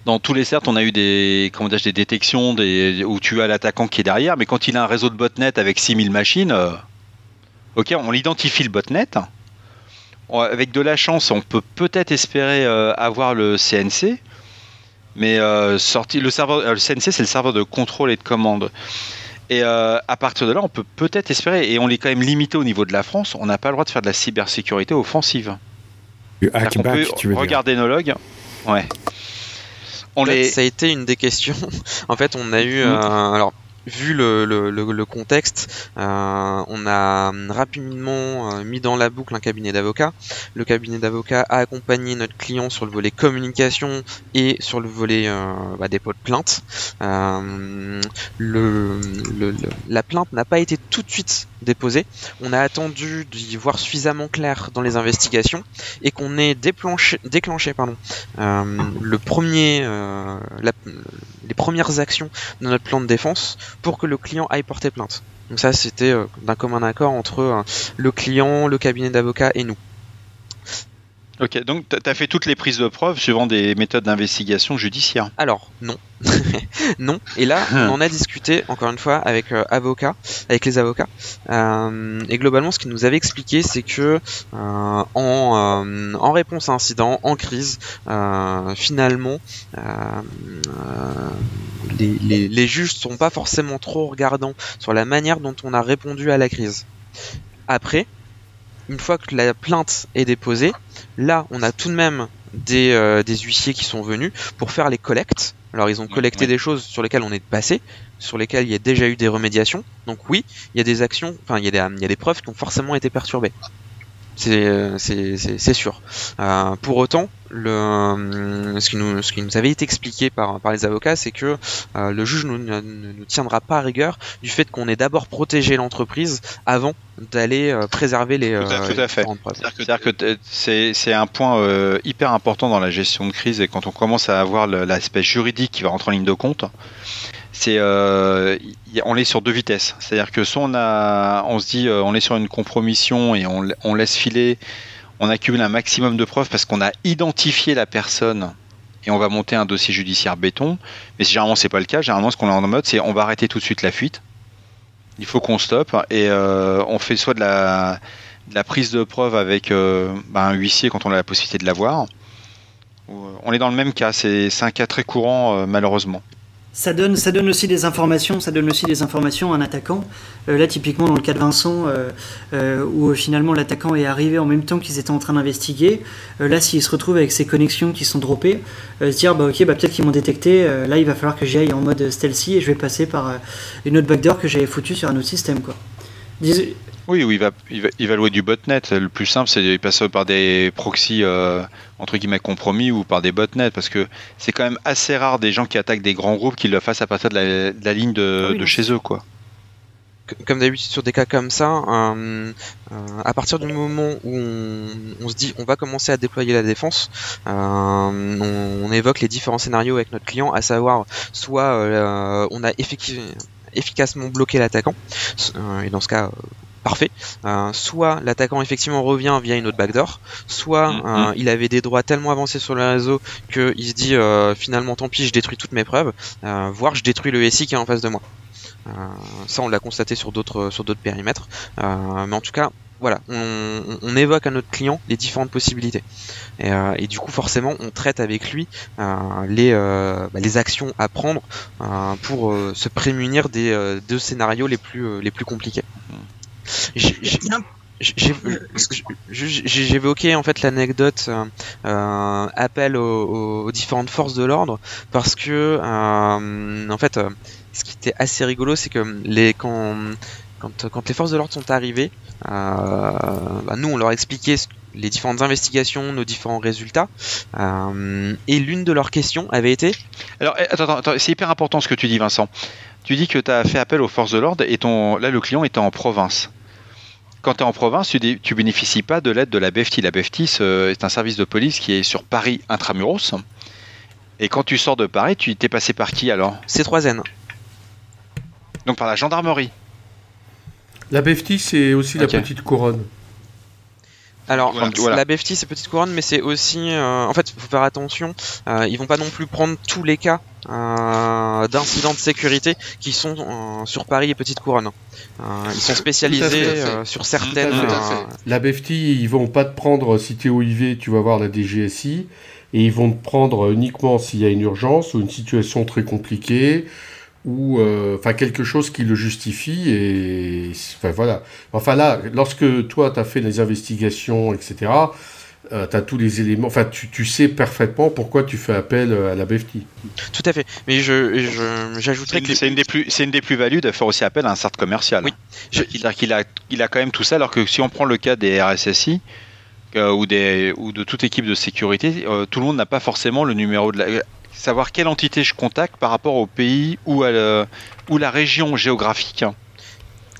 dans tous les certes, on a eu des, comment des détections où tu as l'attaquant qui est derrière, mais quand il a un réseau de botnet avec 6000 machines, ok, on identifie le botnet avec de la chance, on peut peut-être espérer avoir le CNC. Mais sorti, le, serveur, le CNC, c'est le serveur de contrôle et de commande. Et à partir de là, on peut peut-être espérer, et on est quand même limité au niveau de la France, on n'a pas le droit de faire de la cybersécurité offensive. On peut tu veux regarder nos logs. Ouais. On les... Ça a été une des questions. (laughs) en fait, on a eu. Euh, alors, vu le, le, le, contexte, euh, on a rapidement euh, mis dans la boucle un cabinet d'avocats. Le cabinet d'avocats a accompagné notre client sur le volet communication et sur le volet euh, bah, dépôt de plainte. Euh, le, la plainte n'a pas été tout de suite déposée. On a attendu d'y voir suffisamment clair dans les investigations et qu'on ait déclenché, euh, le premier, la, les premières actions de notre plan de défense pour que le client aille porter plainte. Donc ça, c'était euh, d'un commun accord entre euh, le client, le cabinet d'avocats et nous. Ok, donc tu as fait toutes les prises de preuves suivant des méthodes d'investigation judiciaire Alors, non. (laughs) non. Et là, on en a discuté, encore une fois, avec euh, avec les avocats. Euh, et globalement, ce qu'ils nous avaient expliqué, c'est que euh, en, en, réponse à un incident, en crise, finalement, les, les, les juges sont pas forcément trop regardants sur la manière dont on a répondu à la crise. Après, une fois que la plainte est déposée, là, on a tout de même des, euh, des huissiers qui sont venus pour faire les collectes. Alors, ils ont collecté des choses sur lesquelles on est passé, sur lesquelles il y a déjà eu des remédiations. Donc oui, il y a des actions, enfin, il y, a des, il y a des preuves qui ont forcément été perturbées. C'est sûr. Euh, pour autant, le, euh, ce, qui nous, ce qui nous avait été expliqué par, par les avocats, c'est que euh, le juge ne nous, tiendra pas à rigueur du fait qu'on ait d'abord protégé l'entreprise avant d'aller euh, préserver les, tout à, tout à fait. C'est-à-dire que c'est un point hyper important dans la gestion de crise et quand on commence à avoir l'aspect juridique qui va rentrer en ligne de compte, euh, on est sur deux vitesses. C'est-à-dire que soit on a, on se dit, euh, on est sur une compromission et on, laisse filer, on accumule un maximum de preuves parce qu'on a identifié la personne et on va monter un dossier judiciaire béton. Mais généralement c'est pas le cas. Généralement ce qu'on est en mode, c'est on va arrêter tout de suite la fuite. Il faut qu'on stoppe et euh, on fait soit de la, de la, prise de preuve avec bah, un huissier quand on a la possibilité de l'avoir. On est dans le même cas. C'est un cas très courant malheureusement. Ça donne, ça donne aussi des informations, ça donne aussi des informations à un attaquant. Euh, là, typiquement, dans le cas de Vincent, euh, euh, où finalement l'attaquant est arrivé en même temps qu'ils étaient en train d'investiguer, là, s'il se retrouve avec ses connexions qui sont droppées, se dire, bah ok, bah, peut-être qu'ils m'ont détecté, là, il va falloir que j'y aille en mode stealthy et je vais passer par une autre backdoor que j'avais foutue sur un autre système, quoi. Oui, oui il, va, il, va, louer du botnet. Le plus simple, c'est de passer par des proxys entre guillemets compromis ou par des botnets parce que c'est quand même assez rare des gens qui attaquent des grands groupes qui le fassent à partir de la, ligne de, ah chez eux. quoi. Comme d'habitude sur des cas comme ça, euh, euh, à partir du moment où on, se dit on va commencer à déployer la défense, on, évoque les différents scénarios avec notre client, à savoir soit on a efficacement bloqué l'attaquant, et dans ce cas parfait. Euh, soit l'attaquant effectivement revient via une autre backdoor, soit mm, euh, il avait des droits tellement avancés sur le réseau qu'il se dit euh, finalement tant pis je détruis toutes mes preuves, voire je détruis le SI qui est en face de moi. ça on l'a constaté sur d'autres sur d'autres périmètres, mais en tout cas voilà, on, évoque à notre client les différentes possibilités. Et, du coup, forcément, on traite avec lui les, bah, les actions à prendre pour se prémunir des deux scénarios les plus, les plus compliqués. Évoqué en fait l'anecdote euh, euh, appel aux, différentes forces de l'ordre parce que euh, en fait ce qui était assez rigolo c'est que les quand, quand, quand les forces de l'ordre sont arrivées bah, nous on leur expliquait les différentes investigations, nos différents résultats. et l'une de leurs questions avait été. Alors, eh, attends, attends c'est hyper important ce que tu dis, Vincent. Tu dis que tu as fait appel aux forces de l'ordre et ton, là, le client était en province. Quand tu es en province, tu, ne bénéficies pas de l'aide de la BFT. La BFT, c'est un service de police qui est sur Paris intramuros. Et quand tu sors de Paris, tu t'es passé par qui alors? C3N. Donc par la gendarmerie. La BFT, c'est aussi la petite couronne. Alors, la BFT, c'est petite couronne, mais c'est aussi. Euh, en fait, il faut faire attention. Euh, ils vont pas non plus prendre tous les cas euh, d'incidents de sécurité qui sont sur Paris et petite couronne. ils sont spécialisés sur certaines. La BFT, ils vont pas te prendre si tu es OIV, tu vas voir la DGSI, et ils vont te prendre uniquement s'il y a une urgence ou une situation très compliquée ou euh, enfin quelque chose qui le justifie et enfin voilà. Enfin là lorsque toi tu as fait les investigations etc euh, tu as tous les éléments enfin tu, tu, sais parfaitement pourquoi tu fais appel à la BFT tout à fait. Mais je j'ajouterais que c'est une des plus c'est une des plus values de faire aussi appel à un cercle commercial oui. c'est-à-dire qu'il a il a quand même tout ça alors que si on prend le cas des RSSI euh, ou, des, ou de toute équipe de sécurité, tout le monde n'a pas forcément le numéro de la savoir quelle entité je contacte par rapport au pays ou, à ou la région géographique.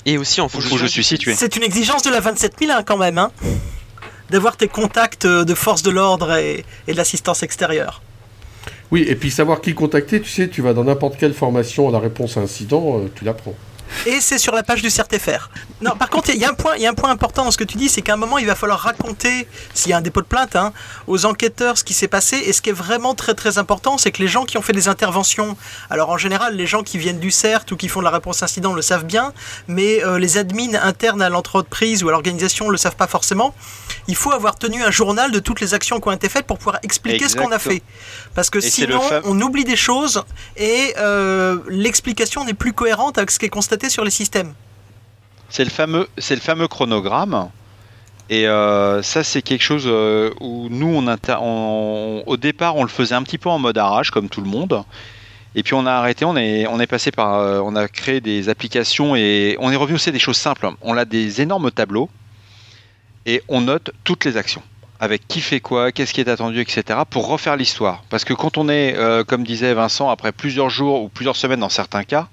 Et aussi en fonction où je suis situé. C'est une exigence de la 27001 quand même, hein d'avoir tes contacts de force de l'ordre et, et de l'assistance extérieure. Oui, et puis savoir qui contacter, tu sais, tu vas dans n'importe quelle formation, la réponse à incident, euh, tu l'apprends et c'est sur la page du CERTFR. Non, par contre, il y, a un point, y a un point important dans ce que tu dis, c'est qu'à un moment, il va falloir raconter, s'il y a un dépôt de plainte, hein, aux enquêteurs ce qui s'est passé. Et ce qui est vraiment très très important, c'est que les gens qui ont fait des interventions, alors en général, les gens qui viennent du CERT ou qui font de la réponse incident le savent bien, mais euh, les admins internes à l'entreprise ou à l'organisation ne le savent pas forcément. Il faut avoir tenu un journal de toutes les actions qui ont été faites pour pouvoir expliquer ce qu'on a fait. Parce que sinon, on oublie des choses et euh, l'explication n'est plus cohérente avec ce qui est constaté sur les systèmes. C'est le fameux, c'est le fameux chronogramme. Et euh, ça, c'est quelque chose euh, où nous, on, au départ, on le faisait un petit peu en mode arrache, comme tout le monde. Et puis on a arrêté, on est, passé par, euh, on a créé des applications et on est revenu aussi à des choses simples. On a des énormes tableaux et on note toutes les actions avec qui fait quoi, qu'est-ce qui est attendu, etc. pour refaire l'histoire. Parce que quand on est, comme disait Vincent, après plusieurs jours ou plusieurs semaines dans certains cas,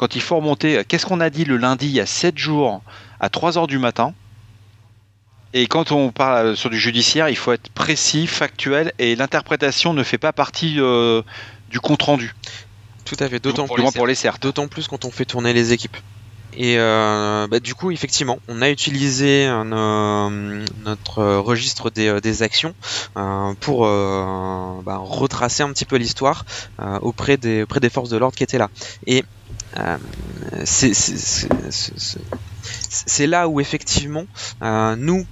quand il faut remonter, euh, qu'est-ce qu'on a dit le lundi il y a 7 jours à 3 heures du matin? Et quand on parle euh, sur du judiciaire, il faut être précis, factuel, et l'interprétation ne fait pas partie euh, du compte rendu. Tout à fait, d'autant plus, pour les D'autant plus quand on fait tourner les équipes. Et bah, du coup, effectivement, on a utilisé notre registre des, actions pour bah, retracer un petit peu l'histoire auprès, des, auprès des forces de l'ordre qui étaient là. Et euh, c'est là où effectivement euh, nous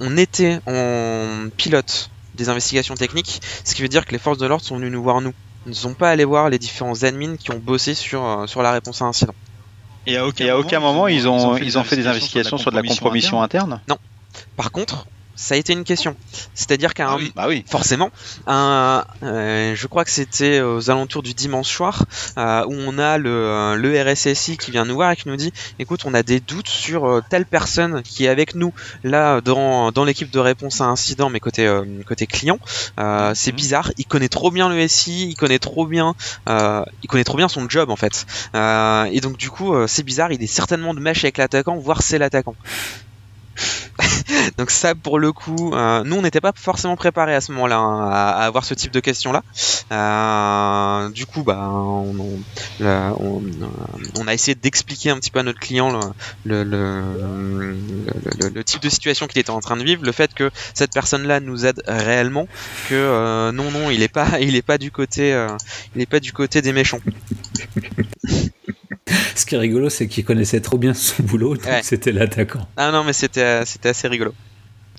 on était en pilote des investigations techniques, ce qui veut dire que les forces de l'ordre sont venues nous voir nous. Ils ne sont pas allés voir les différents admins qui ont bossé sur, euh, sur la réponse à incident. Et à aucun, aucun moment, ils ont, ils ont fait, des investigations sur de la compromission interne? Non. Par contre, ça a été une question. C'est-à-dire qu'un, ah bah oui. forcément, un, euh, je crois que c'était aux alentours du dimanche soir euh, où on a le, euh, le, RSSI qui vient nous voir et qui nous dit, écoute, on a des doutes sur telle personne qui est avec nous là dans, dans l'équipe de réponse à incident, mais côté côté client, c'est mhm. bizarre. Il connaît trop bien le SI, il connaît trop bien, il connaît trop bien son job en fait. et donc du coup, c'est bizarre. Il est certainement de mèche avec l'attaquant, voire c'est l'attaquant. (laughs) Donc ça, pour le coup, euh, nous on n'était pas forcément préparés à ce moment-là hein, à, avoir ce type de questions-là. Euh, du coup, bah, on, a essayé d'expliquer un petit peu à notre client le, type de situation qu'il était en train de vivre, le fait que cette personne-là nous aide réellement, que euh, non, non, il n'est pas, (laughs) pas du pas du côté des méchants. Ce qui est rigolo, c'est qu'il connaissait trop bien son boulot, donc c'était l'attaquant. Ah non, mais c'était c'était assez rigolo.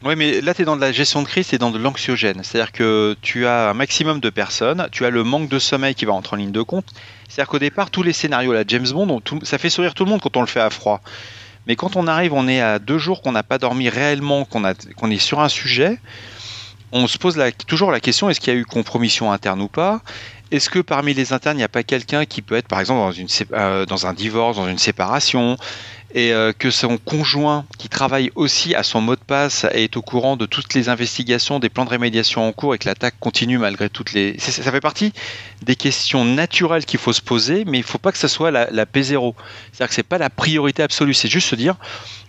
Oui, mais là, tu es dans de la gestion de crise, tu dans de l'anxiogène. C'est-à-dire que tu as un maximum de personnes, tu as le manque de sommeil qui va entrer en ligne de compte. C'est-à-dire qu'au départ, tous les scénarios, la James Bond, ça fait sourire tout le monde quand on le fait à froid. Mais quand on arrive, on est à deux jours qu'on n'a pas dormi réellement, qu'on qu'on est sur un sujet, on se pose toujours la question est-ce qu'il y a eu compromission interne ou pas? Est-ce que parmi les internes, il n'y a pas quelqu'un qui peut être, par exemple, dans, euh, un divorce, dans une séparation, et euh, que son conjoint, qui travaille aussi à son mot de passe, est au courant de toutes les investigations, des plans de rémédiation en cours, et que l'attaque continue malgré toutes les... Ça, fait partie des questions naturelles qu'il faut se poser, mais il ne faut pas que ce soit la, P0. C'est-à-dire que ce n'est pas la priorité absolue, c'est juste se dire,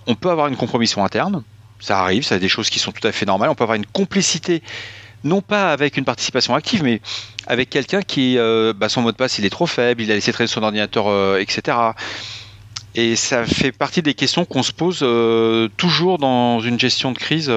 on peut avoir une compromission interne, ça arrive, ça a des choses qui sont tout à fait normales, on peut avoir une complicité non pas avec une participation active, mais avec quelqu'un qui, euh, bah, son mot de passe, il est trop faible, il a laissé traîner son ordinateur, euh, etc. Et ça fait partie des questions qu'on se pose euh, toujours dans une gestion de crise,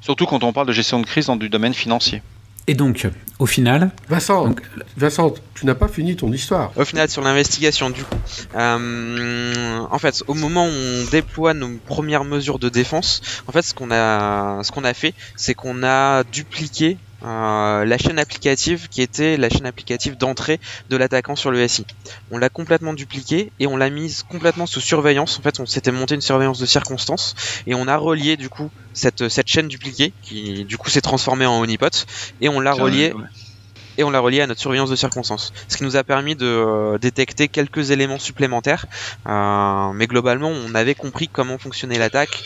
surtout quand on parle de gestion de crise dans du domaine financier. Et donc, au final. Vincent, Vincent tu n'as pas fini ton histoire. Au final, sur l'investigation, du coup. Euh, en fait, au moment où on déploie nos premières mesures de défense, en fait, ce qu'on a, ce qu'on a fait, c'est qu'on a dupliqué euh, la chaîne applicative qui était la chaîne applicative d'entrée de l'attaquant sur le SI. On l'a complètement dupliqué et on l'a mise complètement sous surveillance. En fait, on s'était monté une surveillance de circonstances et on a relié du coup cette, cette chaîne dupliquée qui du coup s'est transformée en honeypot et on l'a relié et on l'a relié à notre surveillance de circonstances. Ce qui nous a permis de euh, détecter quelques éléments supplémentaires. Euh, mais globalement, on avait compris comment fonctionnait l'attaque.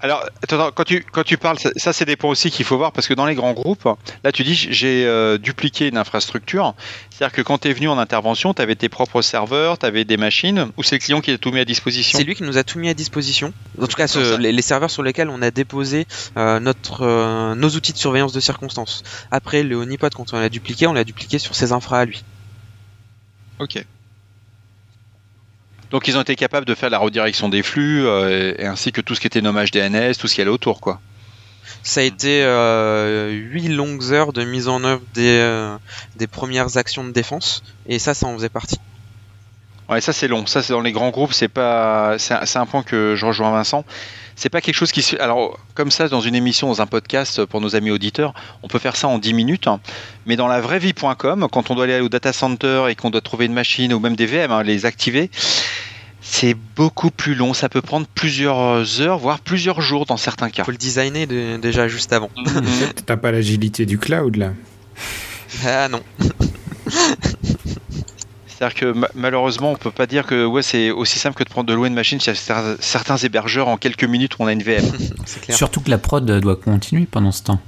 Alors, attends, quand tu, quand tu parles, ça, c'est des points aussi qu'il faut voir parce que dans les grands groupes, là tu dis j'ai euh, dupliqué une infrastructure. C'est-à-dire que quand tu es venu en intervention, tu avais tes propres serveurs, tu avais des machines ou c'est le client qui a tout mis à disposition? C'est lui qui nous a tout mis à disposition. En tout cas, les, serveurs sur lesquels on a déposé notre, nos outils de surveillance de circonstances. Après, le honeypot, quand on l'a dupliqué, on l'a dupliqué sur ses infras à lui. Ok. Donc ils ont été capables de faire la redirection des flux euh, et ainsi que tout ce qui était nommage DNS, tout ce qui allait autour, quoi. Ça a été euh, 8 longues heures de mise en œuvre des, euh, des premières actions de défense et ça, ça en faisait partie. Ouais, ça c'est long. Ça c'est dans les grands groupes, c'est pas, c'est un point que je rejoins Vincent c'est pas quelque chose qui se Alors, comme ça, dans une émission, dans un podcast, pour nos amis auditeurs, on peut faire ça en 10 minutes. Hein. Mais dans la vraie vie.com, quand on doit aller au data center et qu'on doit trouver une machine ou même des VM, hein, les activer, c'est beaucoup plus long. Ça peut prendre plusieurs heures, voire plusieurs jours dans certains cas. Faut le designer déjà juste avant. (laughs) T'as pas l'agilité du cloud là? Ah non. (laughs) C'est-à-dire que malheureusement, on peut pas dire que ouais, c'est aussi simple que de prendre de louer une machine chez certains hébergeurs en quelques minutes où on a une VM. (laughs) Surtout que la prod doit continuer pendant ce temps.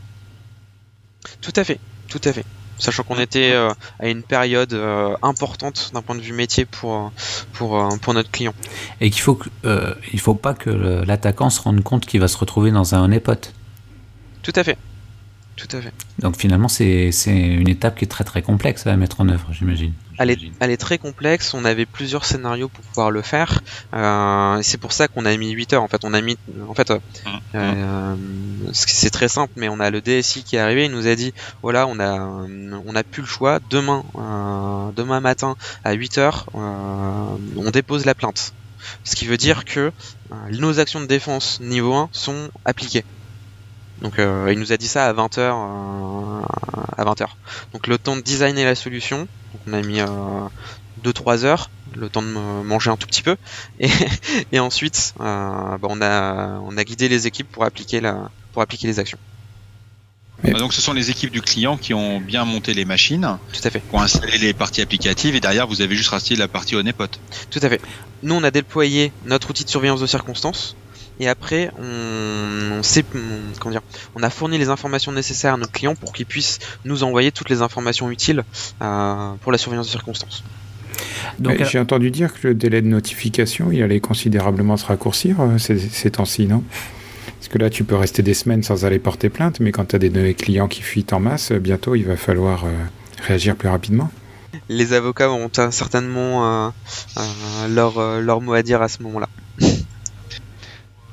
Tout à fait, tout à fait. Sachant qu'on était euh, à une période euh, importante d'un point de vue métier pour, pour, euh, pour notre client. Et qu'il faut, il faut pas que l'attaquant se rende compte qu'il va se retrouver dans un épot. Tout à fait. Tout à fait. Donc finalement, c'est une étape qui est très très complexe à mettre en œuvre, j'imagine. Elle est, elle est, très complexe, on avait plusieurs scénarios pour pouvoir le faire. Euh, c'est pour ça qu'on a mis 8 heures. En fait, on a mis, en fait, euh, mmh. euh, c'est très simple, mais on a le DSI qui est arrivé, il nous a dit, voilà, on a, on a plus le choix. Demain, euh, demain matin à 8 heures, on dépose la plainte. Ce qui veut dire que nos actions de défense niveau 1 sont appliquées. Donc euh, il nous a dit ça à 20h euh, à 20h. Donc le temps de designer la solution, donc on a mis 2-3 euh, heures, le temps de manger un tout petit peu, et, (laughs) et ensuite bah, on, a, on a guidé les équipes pour appliquer, la, pour appliquer les actions. Bah, donc ce sont les équipes du client qui ont bien monté les machines, Tout à fait. qui ont installé les parties applicatives et derrière vous avez juste resté la partie honeypot. Tout à fait. Nous on a déployé notre outil de surveillance de circonstances et après on, sait, comment dire, on a fourni les informations nécessaires à notre client pour qu'il puisse nous envoyer toutes les informations utiles euh, pour la surveillance de circonstances. Donc, J'ai entendu dire que le délai de notification, il allait considérablement se raccourcir euh, ces, temps-ci, non? Parce que là, tu peux rester des semaines sans aller porter plainte, mais quand tu as des clients qui fuient en masse, bientôt, il va falloir euh, réagir plus rapidement. Les avocats ont certainement leur, leur mot à dire à ce moment-là.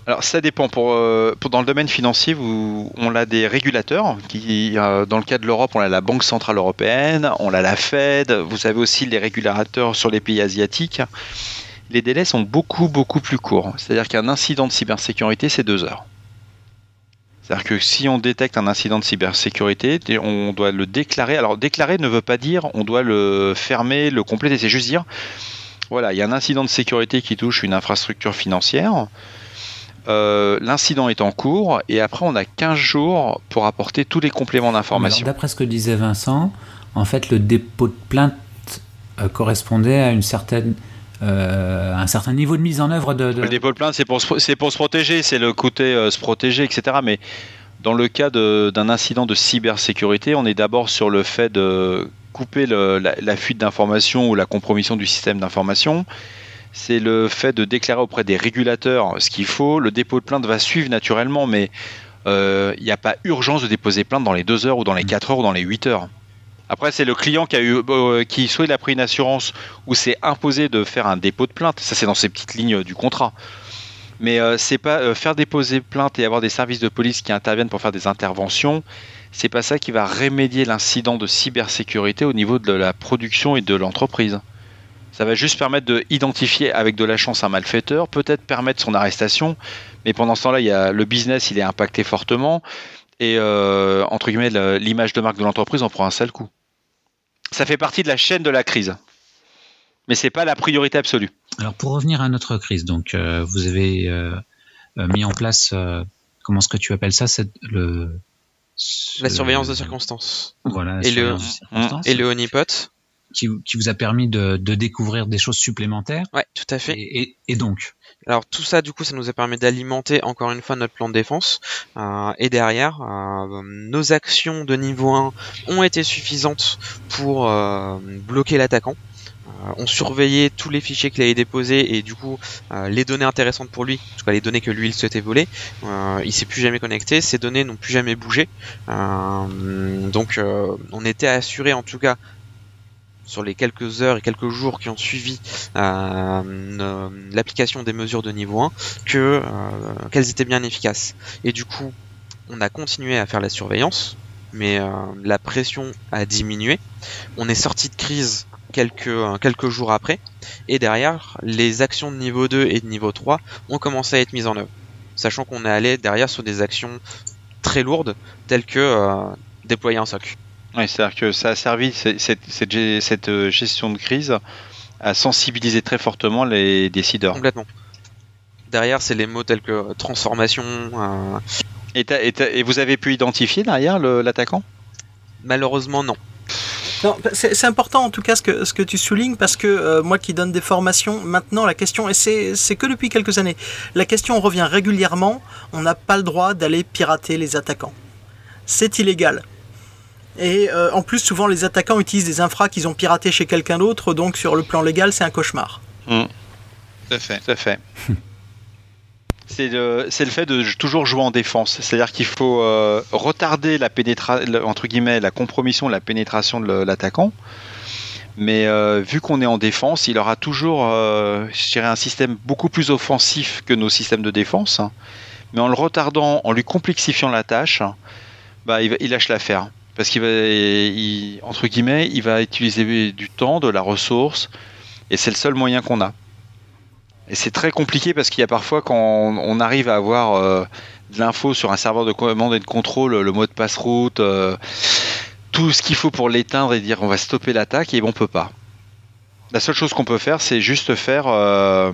Alors ça dépend. Euh, pour, dans le domaine financier, on a des régulateurs. Euh, dans le cas de l'Europe, on a la Banque centrale européenne, on a la Fed. Vous avez aussi les régulateurs sur les pays asiatiques. Les délais sont beaucoup beaucoup plus courts. C'est-à-dire qu'un incident de cybersécurité, c'est deux heures. C'est-à-dire que si on détecte un incident de cybersécurité, on doit le déclarer. Alors déclarer ne veut pas dire on doit le fermer, le compléter. C'est juste dire voilà, il y a un incident de sécurité qui touche une infrastructure financière. Euh, l'incident est en cours et après on a 15 jours pour apporter tous les compléments d'information. D'après ce que disait Vincent, en fait le dépôt de plainte euh, correspondait à une certaine euh, un certain niveau de mise en œuvre de. Le dépôt de plainte, c'est pour, se, pour se protéger, c'est le côté se protéger, etc. Mais dans le cas d'un incident de cybersécurité, on est d'abord sur le fait de couper la, la, fuite d'informations ou la compromission du système d'information c'est le fait de déclarer auprès des régulateurs ce qu'il faut. Le dépôt de plainte va suivre naturellement, mais il euh, n'y a pas urgence de déposer plainte dans les 2 heures ou dans les 4 heures ou dans les 8 heures. Après, c'est le client qui a eu, qui soit il a pris une assurance ou c'est imposé de faire un dépôt de plainte. Ça, c'est dans ces petites lignes du contrat. Mais c'est pas faire déposer plainte et avoir des services de police qui interviennent pour faire des interventions. C'est pas ça qui va remédier l'incident de cybersécurité au niveau de la production et de l'entreprise. Ça va juste permettre d'identifier avec de la chance un malfaiteur, peut-être permettre son arrestation, mais pendant ce temps-là, il y a, le business il est impacté fortement et euh, entre guillemets l'image de marque de l'entreprise en prend un sale coup. Ça fait partie de la chaîne de la crise, mais c'est pas la priorité absolue. Alors pour revenir à notre crise, donc euh, vous avez euh, mis en place comment est-ce que tu appelles ça, le la surveillance de circonstances. Voilà. et, le, et le honeypot qui, vous a permis de, découvrir des choses supplémentaires. Ouais, tout à fait. Et, donc alors tout ça, du coup, ça nous a permis d'alimenter encore une fois notre plan de défense. Euh, et derrière, euh, nos actions de niveau 1 ont été suffisantes pour euh, bloquer l'attaquant. on surveillait tous les fichiers qu'il avait déposés et du coup les données intéressantes pour lui, en tout cas les données que lui il souhaitait voler. il s'est plus jamais connecté, ces données n'ont plus jamais bougé. donc on était assuré en tout cas sur les quelques heures et quelques jours qui ont suivi euh, l'application des mesures de niveau 1 que euh, qu'elles étaient bien efficaces. Et du coup, on a continué à faire la surveillance, mais euh, la pression a diminué. On est sorti de crise quelques, quelques jours après, et derrière, les actions de niveau 2 et de niveau 3 ont commencé à être mises en œuvre. Sachant qu'on est allé derrière sur des actions très lourdes, telles que déployer un SOC. Oui, c'est-à-dire que ça a servi, cette, euh, gestion de crise, à sensibiliser très fortement les décideurs. Complètement. Derrière, c'est les mots tels que transformation. Euh, et, vous avez pu identifier derrière l'attaquant? Malheureusement, non. c'est important en tout cas ce que, ce que tu soulignes parce que euh, moi qui donne des formations, maintenant la question, et c'est que depuis quelques années, la question revient régulièrement, on n'a pas le droit d'aller pirater les attaquants. C'est illégal. Et euh, en plus, souvent, les attaquants utilisent des infras qu'ils ont piratés chez quelqu'un d'autre, donc sur le plan légal, c'est un cauchemar. Mmh. Tout à fait. Tout à fait. (laughs) c'est le, fait de toujours jouer en défense. C'est-à-dire qu'il faut euh, retarder la pénétration, entre guillemets, la compromission, la pénétration de l'attaquant. Mais euh, vu qu'on est en défense, il aura toujours, je dirais, un système beaucoup plus offensif que nos systèmes de défense. Mais en le retardant, en lui complexifiant la tâche, bah, il, il lâche l'affaire parce qu'il va, entre guillemets, il va utiliser du temps, de la ressource, et c'est le seul moyen qu'on a. Et c'est très compliqué parce qu'il y a parfois quand on arrive à avoir euh, de l'info sur un serveur de commande et de contrôle, le mot de passe-route, euh, tout ce qu'il faut pour l'éteindre et dire on va stopper l'attaque, et on peut pas. La seule chose qu'on peut faire, c'est juste faire euh,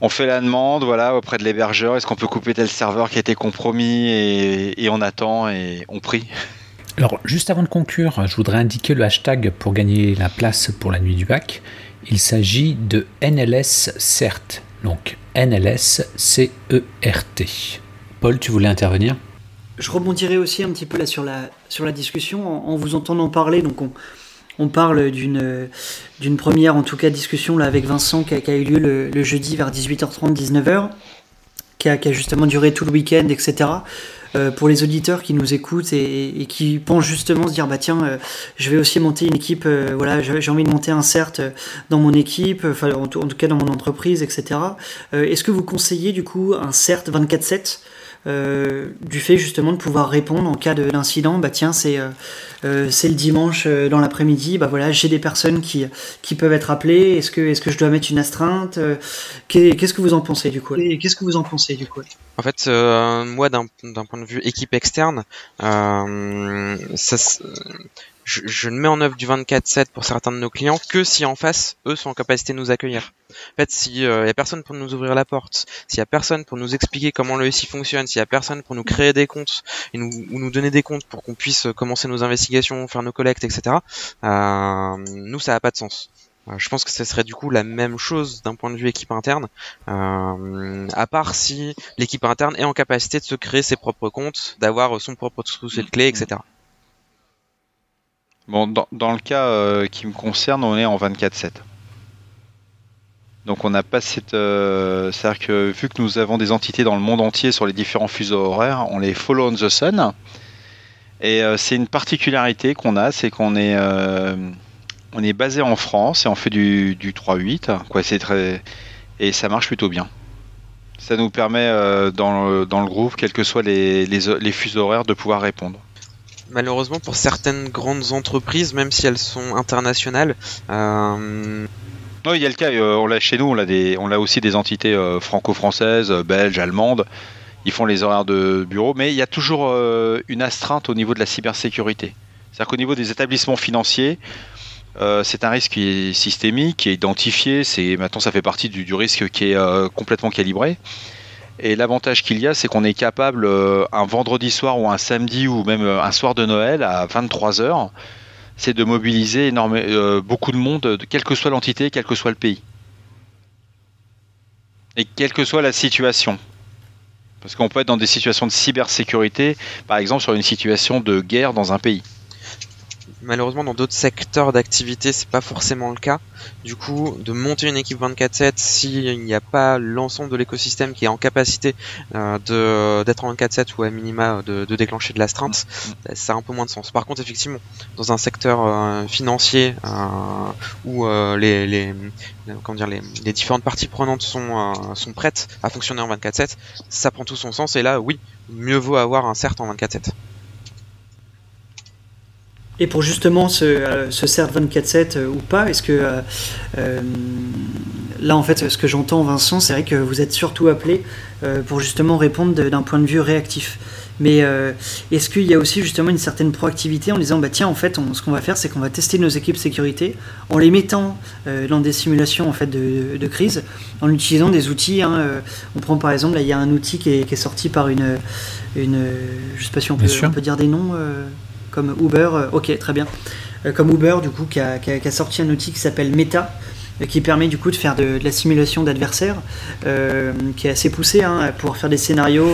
on fait la demande voilà, auprès de l'hébergeur, est-ce qu'on peut couper tel serveur qui a été compromis et, on attend et on prie. (laughs) Alors juste avant de conclure, je voudrais indiquer le hashtag pour gagner la place pour la nuit du bac. Il s'agit de NLS CERT, donc NLS C-E-R-T. Paul, tu voulais intervenir? Je rebondirai aussi un petit peu là sur la, sur la discussion en, en vous entendant parler. Donc on, on parle d'une première, en tout cas, discussion avec Vincent qui a, eu lieu le, jeudi vers 18h30, 19h, qui a, justement duré tout le week-end, etc. Euh, pour les auditeurs qui nous écoutent et, qui pensent justement se dire bah tiens euh, je vais aussi monter une équipe euh, voilà j'ai envie de monter un CERT dans mon équipe en, tout cas dans mon entreprise etc est-ce que vous conseillez du coup un CERT 24/7 euh, du fait justement de pouvoir répondre en cas d'incident. Bah tiens, c'est euh, euh, c'est le dimanche dans l'après-midi. Bah voilà, j'ai des personnes qui, qui peuvent être appelées. Est-ce que est-ce que je dois mettre une astreinte Qu'est-ce que vous en pensez du coup? Qu'est-ce que vous en pensez du coup? En fait, moi d'un point de vue équipe externe, ça je, ne mets en œuvre du 24/7 pour certains de nos clients que si en face, eux sont en capacité de nous accueillir. En fait, s'il n'y a personne pour nous ouvrir la porte, s'il y a personne pour nous expliquer comment le SI fonctionne, s'il y a personne pour nous créer des comptes et nous, ou nous donner des comptes pour qu'on puisse commencer nos investigations, faire nos collectes, etc., euh, nous, ça n'a pas de sens. Euh, je pense que ce serait du coup la même chose d'un point de vue équipe interne, euh, à part si l'équipe interne est en capacité de se créer ses propres comptes, d'avoir son propre trousseau de clés, etc. Bon, dans, le cas euh, qui me concerne, on est en 24-7. Donc on n'a pas cette... Euh, c'est-à-dire que vu que nous avons des entités dans le monde entier sur les différents fuseaux horaires, on les follow on the sun. Et c'est une particularité qu'on a, c'est qu'on est, on est basé en France et on fait du, du 3.8, quoi. C'est très et ça marche plutôt bien. Ça nous permet dans, le, groupe, quels que soient les fuseaux horaires, de pouvoir répondre malheureusement pour certaines grandes entreprises, même si elles sont internationales, euh, il y a le cas, euh, on l'a chez nous, on a, aussi des entités euh, franco-françaises, belges, allemandes. Ils font les horaires de bureau, mais il y a toujours une astreinte au niveau de la cybersécurité. C'est-à-dire qu'au niveau des établissements financiers, c'est un risque qui est systémique, qui est identifié. C'est maintenant ça fait partie du, risque qui est complètement calibré. Et l'avantage qu'il y a, c'est qu'on est capable un vendredi soir ou un samedi ou même un soir de Noël à 23 h c'est de mobiliser euh, beaucoup de monde, quelle que soit l'entité, quel que soit le pays. Et quelle que soit la situation. Parce qu'on peut être dans des situations de cybersécurité, par exemple sur une situation de guerre dans un pays. Malheureusement, dans d'autres secteurs d'activité, c'est pas forcément le cas. Du coup, de monter une équipe 24/7 s'il n'y a pas l'ensemble de l'écosystème qui est en capacité euh, d'être en 24/7 ou à minima de, déclencher de l'astreinte, mm. ça a un peu moins de sens. Par contre, effectivement, dans un secteur euh, financier euh, où les, les, comment dire, les, les, différentes parties prenantes sont, sont prêtes à fonctionner en 24/7, ça prend tout son sens. Et là, oui, mieux vaut avoir un CERT en 24/7. Et pour justement ce, euh, ce CERT 24-7 euh, ou pas, est-ce que euh, là en fait ce que j'entends Vincent, c'est vrai que vous êtes surtout appelé pour justement répondre d'un point de vue réactif. Mais est-ce qu'il y a aussi justement une certaine proactivité en disant bah tiens en fait ce qu'on va faire c'est qu'on va tester nos équipes sécurité en les mettant dans des simulations en fait de, de, crise en utilisant des outils. Hein, on prend par exemple là il y a un outil qui est, qui est sorti par une une je sais pas si on peut, on peut dire des noms comme Uber, euh, ok, très bien. Euh, comme Uber, du coup, qui a, sorti un outil qui s'appelle Meta, euh, qui permet du coup de faire de, la simulation d'adversaires, qui est assez poussé, hein, pour faire des scénarios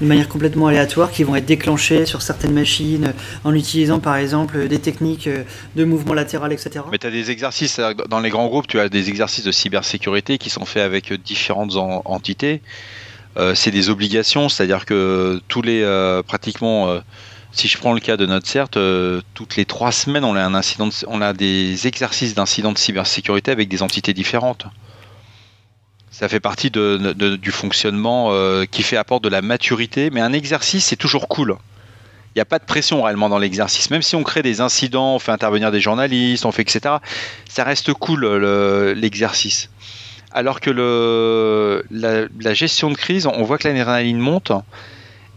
d'une manière complètement aléatoire, qui vont être déclenchés sur certaines machines, en utilisant par exemple des techniques de mouvement latéral, etc. Mais tu as des exercices, dans les grands groupes, tu as des exercices de cybersécurité qui sont faits avec différentes entités. c'est des obligations, c'est-à-dire que tous les pratiquement si je prends le cas de notre CERT, euh, toutes les trois semaines, on a, un incident on a des exercices d'incidents de cybersécurité avec des entités différentes. Ça fait partie du fonctionnement euh, qui fait apport de la maturité, mais un exercice, c'est toujours cool. Il n'y a pas de pression réellement dans l'exercice. Même si on crée des incidents, on fait intervenir des journalistes, on fait etc., ça reste cool l'exercice. Alors que la, gestion de crise, on voit que l'adrénaline monte.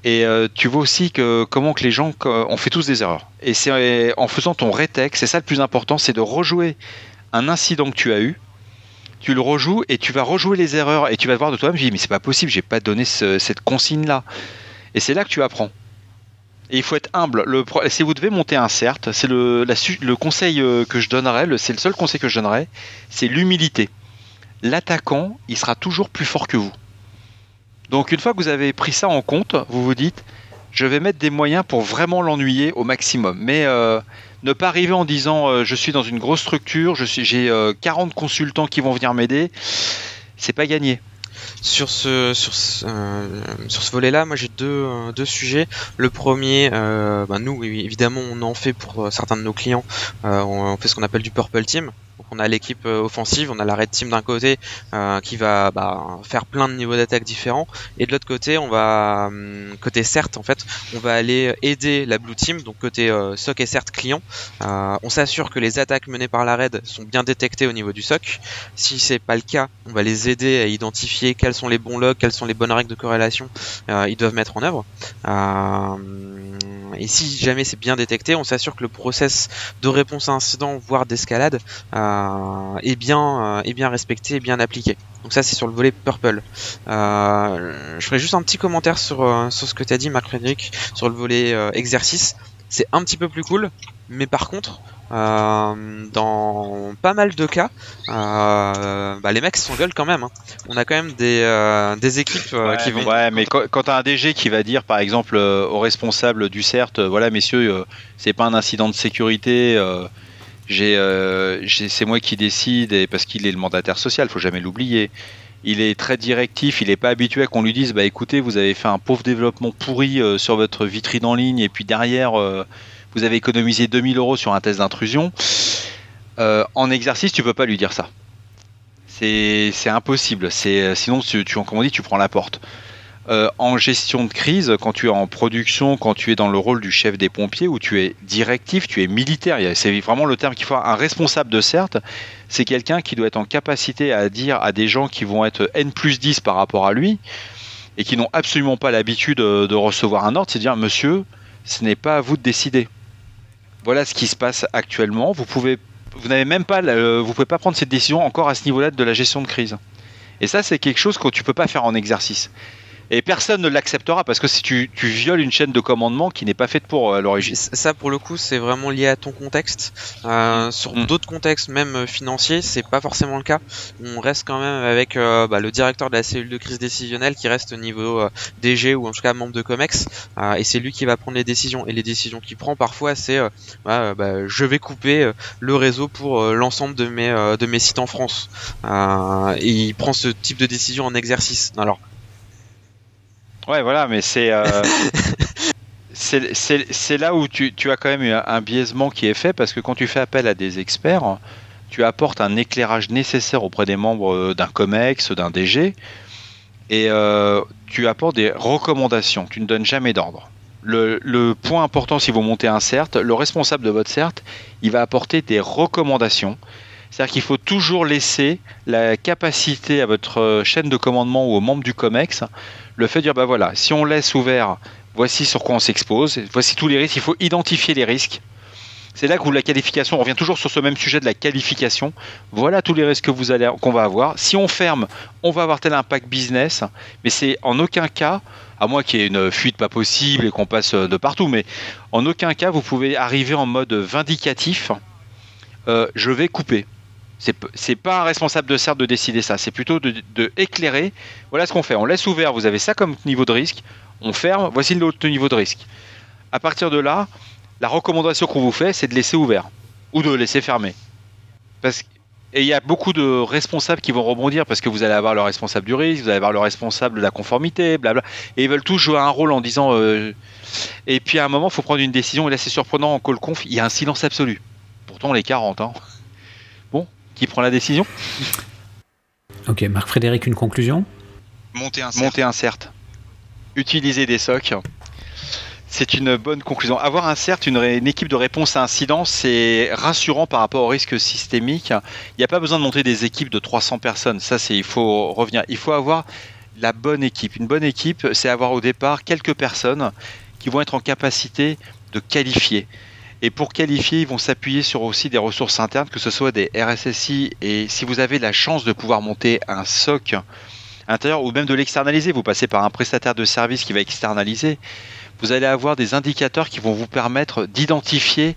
Et euh, tu vois aussi comment que les gens, on fait tous des erreurs. Et c'est en faisant ton rétec, c'est ça le plus important, c'est de rejouer un incident que tu as eu. Tu le rejoues et tu vas rejouer les erreurs et tu vas voir de toi-même. Je dis mais c'est pas possible, j'ai pas donné cette consigne là. Et c'est là que tu apprends. Et il faut être humble. Le, si vous devez monter un CERT, c'est le, le conseil euh, que je donnerais, c'est le seul conseil que je donnerais, c'est l'humilité. L'attaquant, il sera toujours plus fort que vous. Donc une fois que vous avez pris ça en compte, vous vous dites, je vais mettre des moyens pour vraiment l'ennuyer au maximum. Mais euh, ne pas arriver en disant, euh, je suis dans une grosse structure, j'ai 40 euh, consultants qui vont venir m'aider, c'est pas gagné. Sur ce, sur ce, volet-là, moi j'ai deux, deux sujets. Le premier, bah, nous évidemment on en fait pour certains de nos clients, on fait ce qu'on appelle du Purple Team on a l'équipe euh, offensive, on a la red team d'un côté euh, qui va bah, faire plein de niveaux d'attaque différents, et de l'autre côté, on va hum, côté certes en fait, on va aller aider la blue team, donc côté euh, SOC et certes client. on s'assure que les attaques menées par la red sont bien détectées au niveau du SOC. Si c'est pas le cas, on va les aider à identifier quels sont les bons logs, quelles sont les bonnes règles de corrélation ils doivent mettre en œuvre. et si jamais c'est bien détecté, on s'assure que le process de réponse à incident, voire d'escalade, est bien euh, est bien respecté et bien appliqué. Donc ça c'est sur le volet purple. Euh, je ferai juste un petit commentaire sur sur ce que tu as dit Marc Frédéric sur le volet exercice. C'est un petit peu plus cool, mais par contre dans pas mal de cas, bah, les mecs s'engueulent quand même. Hein. On a quand même des, des équipes qui vont. Ouais, mais quand, quand tu as un DG qui va dire, par exemple, au responsable du CERT, voilà, messieurs, c'est pas un incident de sécurité, euh, c'est moi qui décide et parce qu'il est le mandataire social, faut jamais l'oublier. il est très directif, il n'est pas habitué à qu'on lui dise bah écoutez, vous avez fait un pauvre développement pourri euh, sur votre vitrine en ligne et puis derrière euh, vous avez économisé 2000 euros sur un test d'intrusion. En exercice, tu peux pas lui dire ça. C'est impossible. Sinon tu, tu comme on dit, tu prends la porte. En gestion de crise, quand tu es en production, quand tu es dans le rôle du chef des pompiers, où tu es directif, tu es militaire, c'est vraiment le terme qu'il faut. Un responsable de CERT, c'est quelqu'un qui doit être en capacité à dire à des gens qui vont être N plus 10 par rapport à lui et qui n'ont absolument pas l'habitude de recevoir un ordre, c'est dire monsieur, ce n'est pas à vous de décider. Voilà ce qui se passe actuellement. Vous pouvez, vous n'avez même pas, vous pouvez pas prendre cette décision encore à ce niveau-là de la gestion de crise. Et ça, c'est quelque chose que tu peux pas faire en exercice. Et personne ne l'acceptera parce que si tu, violes une chaîne de commandement qui n'est pas faite pour euh, l'origine. Ça, pour le coup, c'est vraiment lié à ton contexte. Euh, sur mm. d'autres contextes, même euh, financiers, c'est pas forcément le cas. On reste quand même avec bah, le directeur de la cellule de crise décisionnelle qui reste au niveau DG ou en tout cas membre de Comex, et c'est lui qui va prendre les décisions. Et les décisions qu'il prend parfois, c'est bah, bah, je vais couper le réseau pour l'ensemble de mes de mes sites en France. et il prend ce type de décision en exercice. Alors Ouais, voilà, mais c'est. Euh, (laughs) c'est là où tu, tu, as quand même un, biaisement qui est fait parce que quand tu fais appel à des experts, tu apportes un éclairage nécessaire auprès des membres euh, d'un COMEX, d'un DG, et euh, tu apportes des recommandations. Tu ne donnes jamais d'ordre. Le, le, point important, si vous montez un CERT, le responsable de votre CERT, il va apporter des recommandations. C'est-à-dire qu'il faut toujours laisser la capacité à votre chaîne de commandement ou aux membres du COMEX le fait de dire, bah voilà, si on laisse ouvert, voici sur quoi on s'expose, voici tous les risques, il faut identifier les risques. C'est là que la qualification, on revient toujours sur ce même sujet de la qualification. Voilà tous les risques qu'on va avoir. Si on ferme, on va avoir tel impact business, mais c'est en aucun cas, à moins qu'il y ait une fuite pas possible et qu'on passe de partout, mais en aucun cas vous pouvez arriver en mode vindicatif. Euh, je vais couper. C'est pas un responsable de CERT de décider ça, c'est plutôt de, éclairer. Voilà ce qu'on fait. On laisse ouvert, vous avez ça comme niveau de risque. On ferme, voici l'autre niveau de risque. À partir de là, la recommandation qu'on vous fait, c'est de laisser ouvert ou de laisser fermer. Parce et il y a beaucoup de responsables qui vont rebondir parce que vous allez avoir le responsable du risque, vous allez avoir le responsable de la conformité, blabla. Et ils veulent tous jouer un rôle en disant. Euh, et puis à un moment, il faut prendre une décision. Et là, c'est surprenant en call conf, il y a un silence absolu. Pourtant, on est 40 ans. Qui prend la décision Ok, Marc-Frédéric, une conclusion? Monter un CERT. Monter un CERT. Utiliser des SOC. C'est une bonne conclusion. Avoir un CERT, une, équipe de réponse à incident, c'est rassurant par rapport au risque systémique. Il n'y a pas besoin de monter des équipes de 300 personnes. Ça, c'est il faut revenir. Il faut avoir la bonne équipe. Une bonne équipe, c'est avoir au départ quelques personnes qui vont être en capacité de qualifier. Et pour qualifier, ils vont s'appuyer sur aussi des ressources internes, que ce soit des RSSI. Et si vous avez la chance de pouvoir monter un SOC intérieur ou même de l'externaliser, vous passez par un prestataire de service qui va externaliser, vous allez avoir des indicateurs qui vont vous permettre d'identifier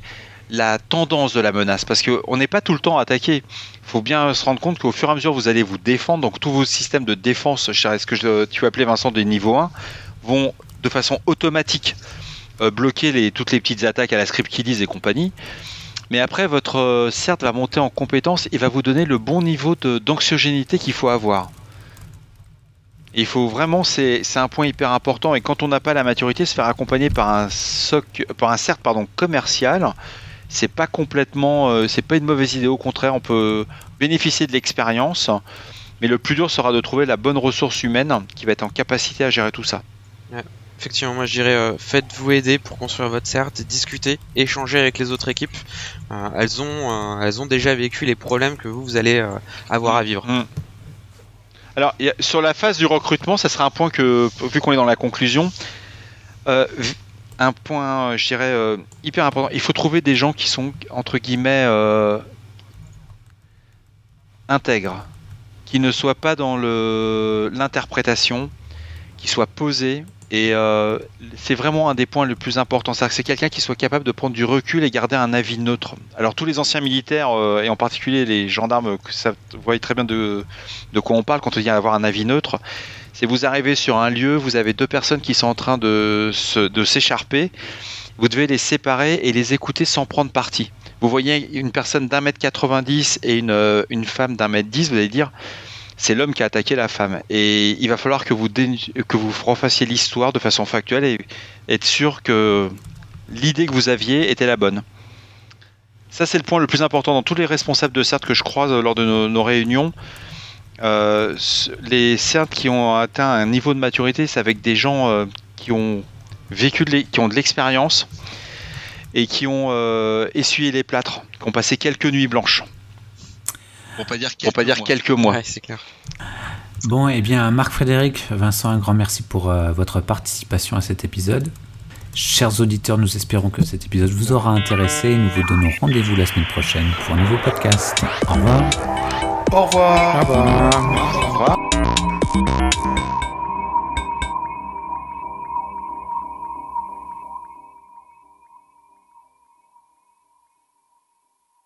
la tendance de la menace. Parce qu'on n'est pas tout le temps attaqué. Il faut bien se rendre compte qu'au fur et à mesure, vous allez vous défendre. Donc tous vos systèmes de défense, ce que tu appelais Vincent des niveaux 1, vont de façon automatique euh, bloquer toutes les petites attaques à la script kiddies et compagnie. Mais après, votre euh, CERT va monter en compétence et va vous donner le bon niveau d'anxiogénité qu'il faut avoir. il faut vraiment, c'est un point hyper important. Et quand on n'a pas la maturité, se faire accompagner par un SOC, par un CERT pardon, commercial, c'est pas complètement, euh, c'est pas une mauvaise idée. Au contraire, on peut bénéficier de l'expérience. Mais le plus dur sera de trouver la bonne ressource humaine qui va être en capacité à gérer tout ça effectivement, moi je dirais euh, faites-vous aider pour construire votre CERT, discuter, échanger avec les autres équipes. Euh, elles, ont, euh, elles ont déjà vécu les problèmes que vous, vous allez avoir à vivre. Mm. Alors, sur la phase du recrutement, ça sera un point que, vu qu'on est dans la conclusion, un point, je dirais, hyper important. Il faut trouver des gens qui sont, entre guillemets, intègres, qui ne soient pas dans l'interprétation, qui soient posés, et euh, c'est vraiment un des points les plus importants. C'est quelqu'un qui soit capable de prendre du recul et garder un avis neutre. Alors tous les anciens militaires, euh, et en particulier les gendarmes, ça, vous voyez très bien de, quoi on parle quand on dit avoir un avis neutre. C'est vous arrivez sur un lieu, vous avez deux personnes qui sont en train de, de s'écharper. Vous devez les séparer et les écouter sans prendre parti. Vous voyez une personne d'un mètre 90 et une, euh, une femme d'un mètre 10, vous allez dire c'est l'homme qui a attaqué la femme. Et il va falloir que vous, refassiez l'histoire de façon factuelle et être sûr que l'idée que vous aviez était la bonne. Ça, c'est le point le plus important dans tous les responsables de CERT que je croise lors de nos, réunions. Euh, les CERT qui ont atteint un niveau de maturité, c'est avec des gens euh, qui ont vécu, qui ont de l'expérience et qui ont euh, essuyé les plâtres, qui ont passé quelques nuits blanches. Pour pas dire quelques, pas dire mois. quelques mois. c'est clair. Bon, et eh bien, Marc Frédéric, Vincent, un grand merci pour votre participation à cet épisode. Chers auditeurs, nous espérons que cet épisode vous aura intéressé. Nous vous donnons rendez-vous la semaine prochaine pour un nouveau podcast. Au revoir. Au revoir. Au revoir. Au revoir.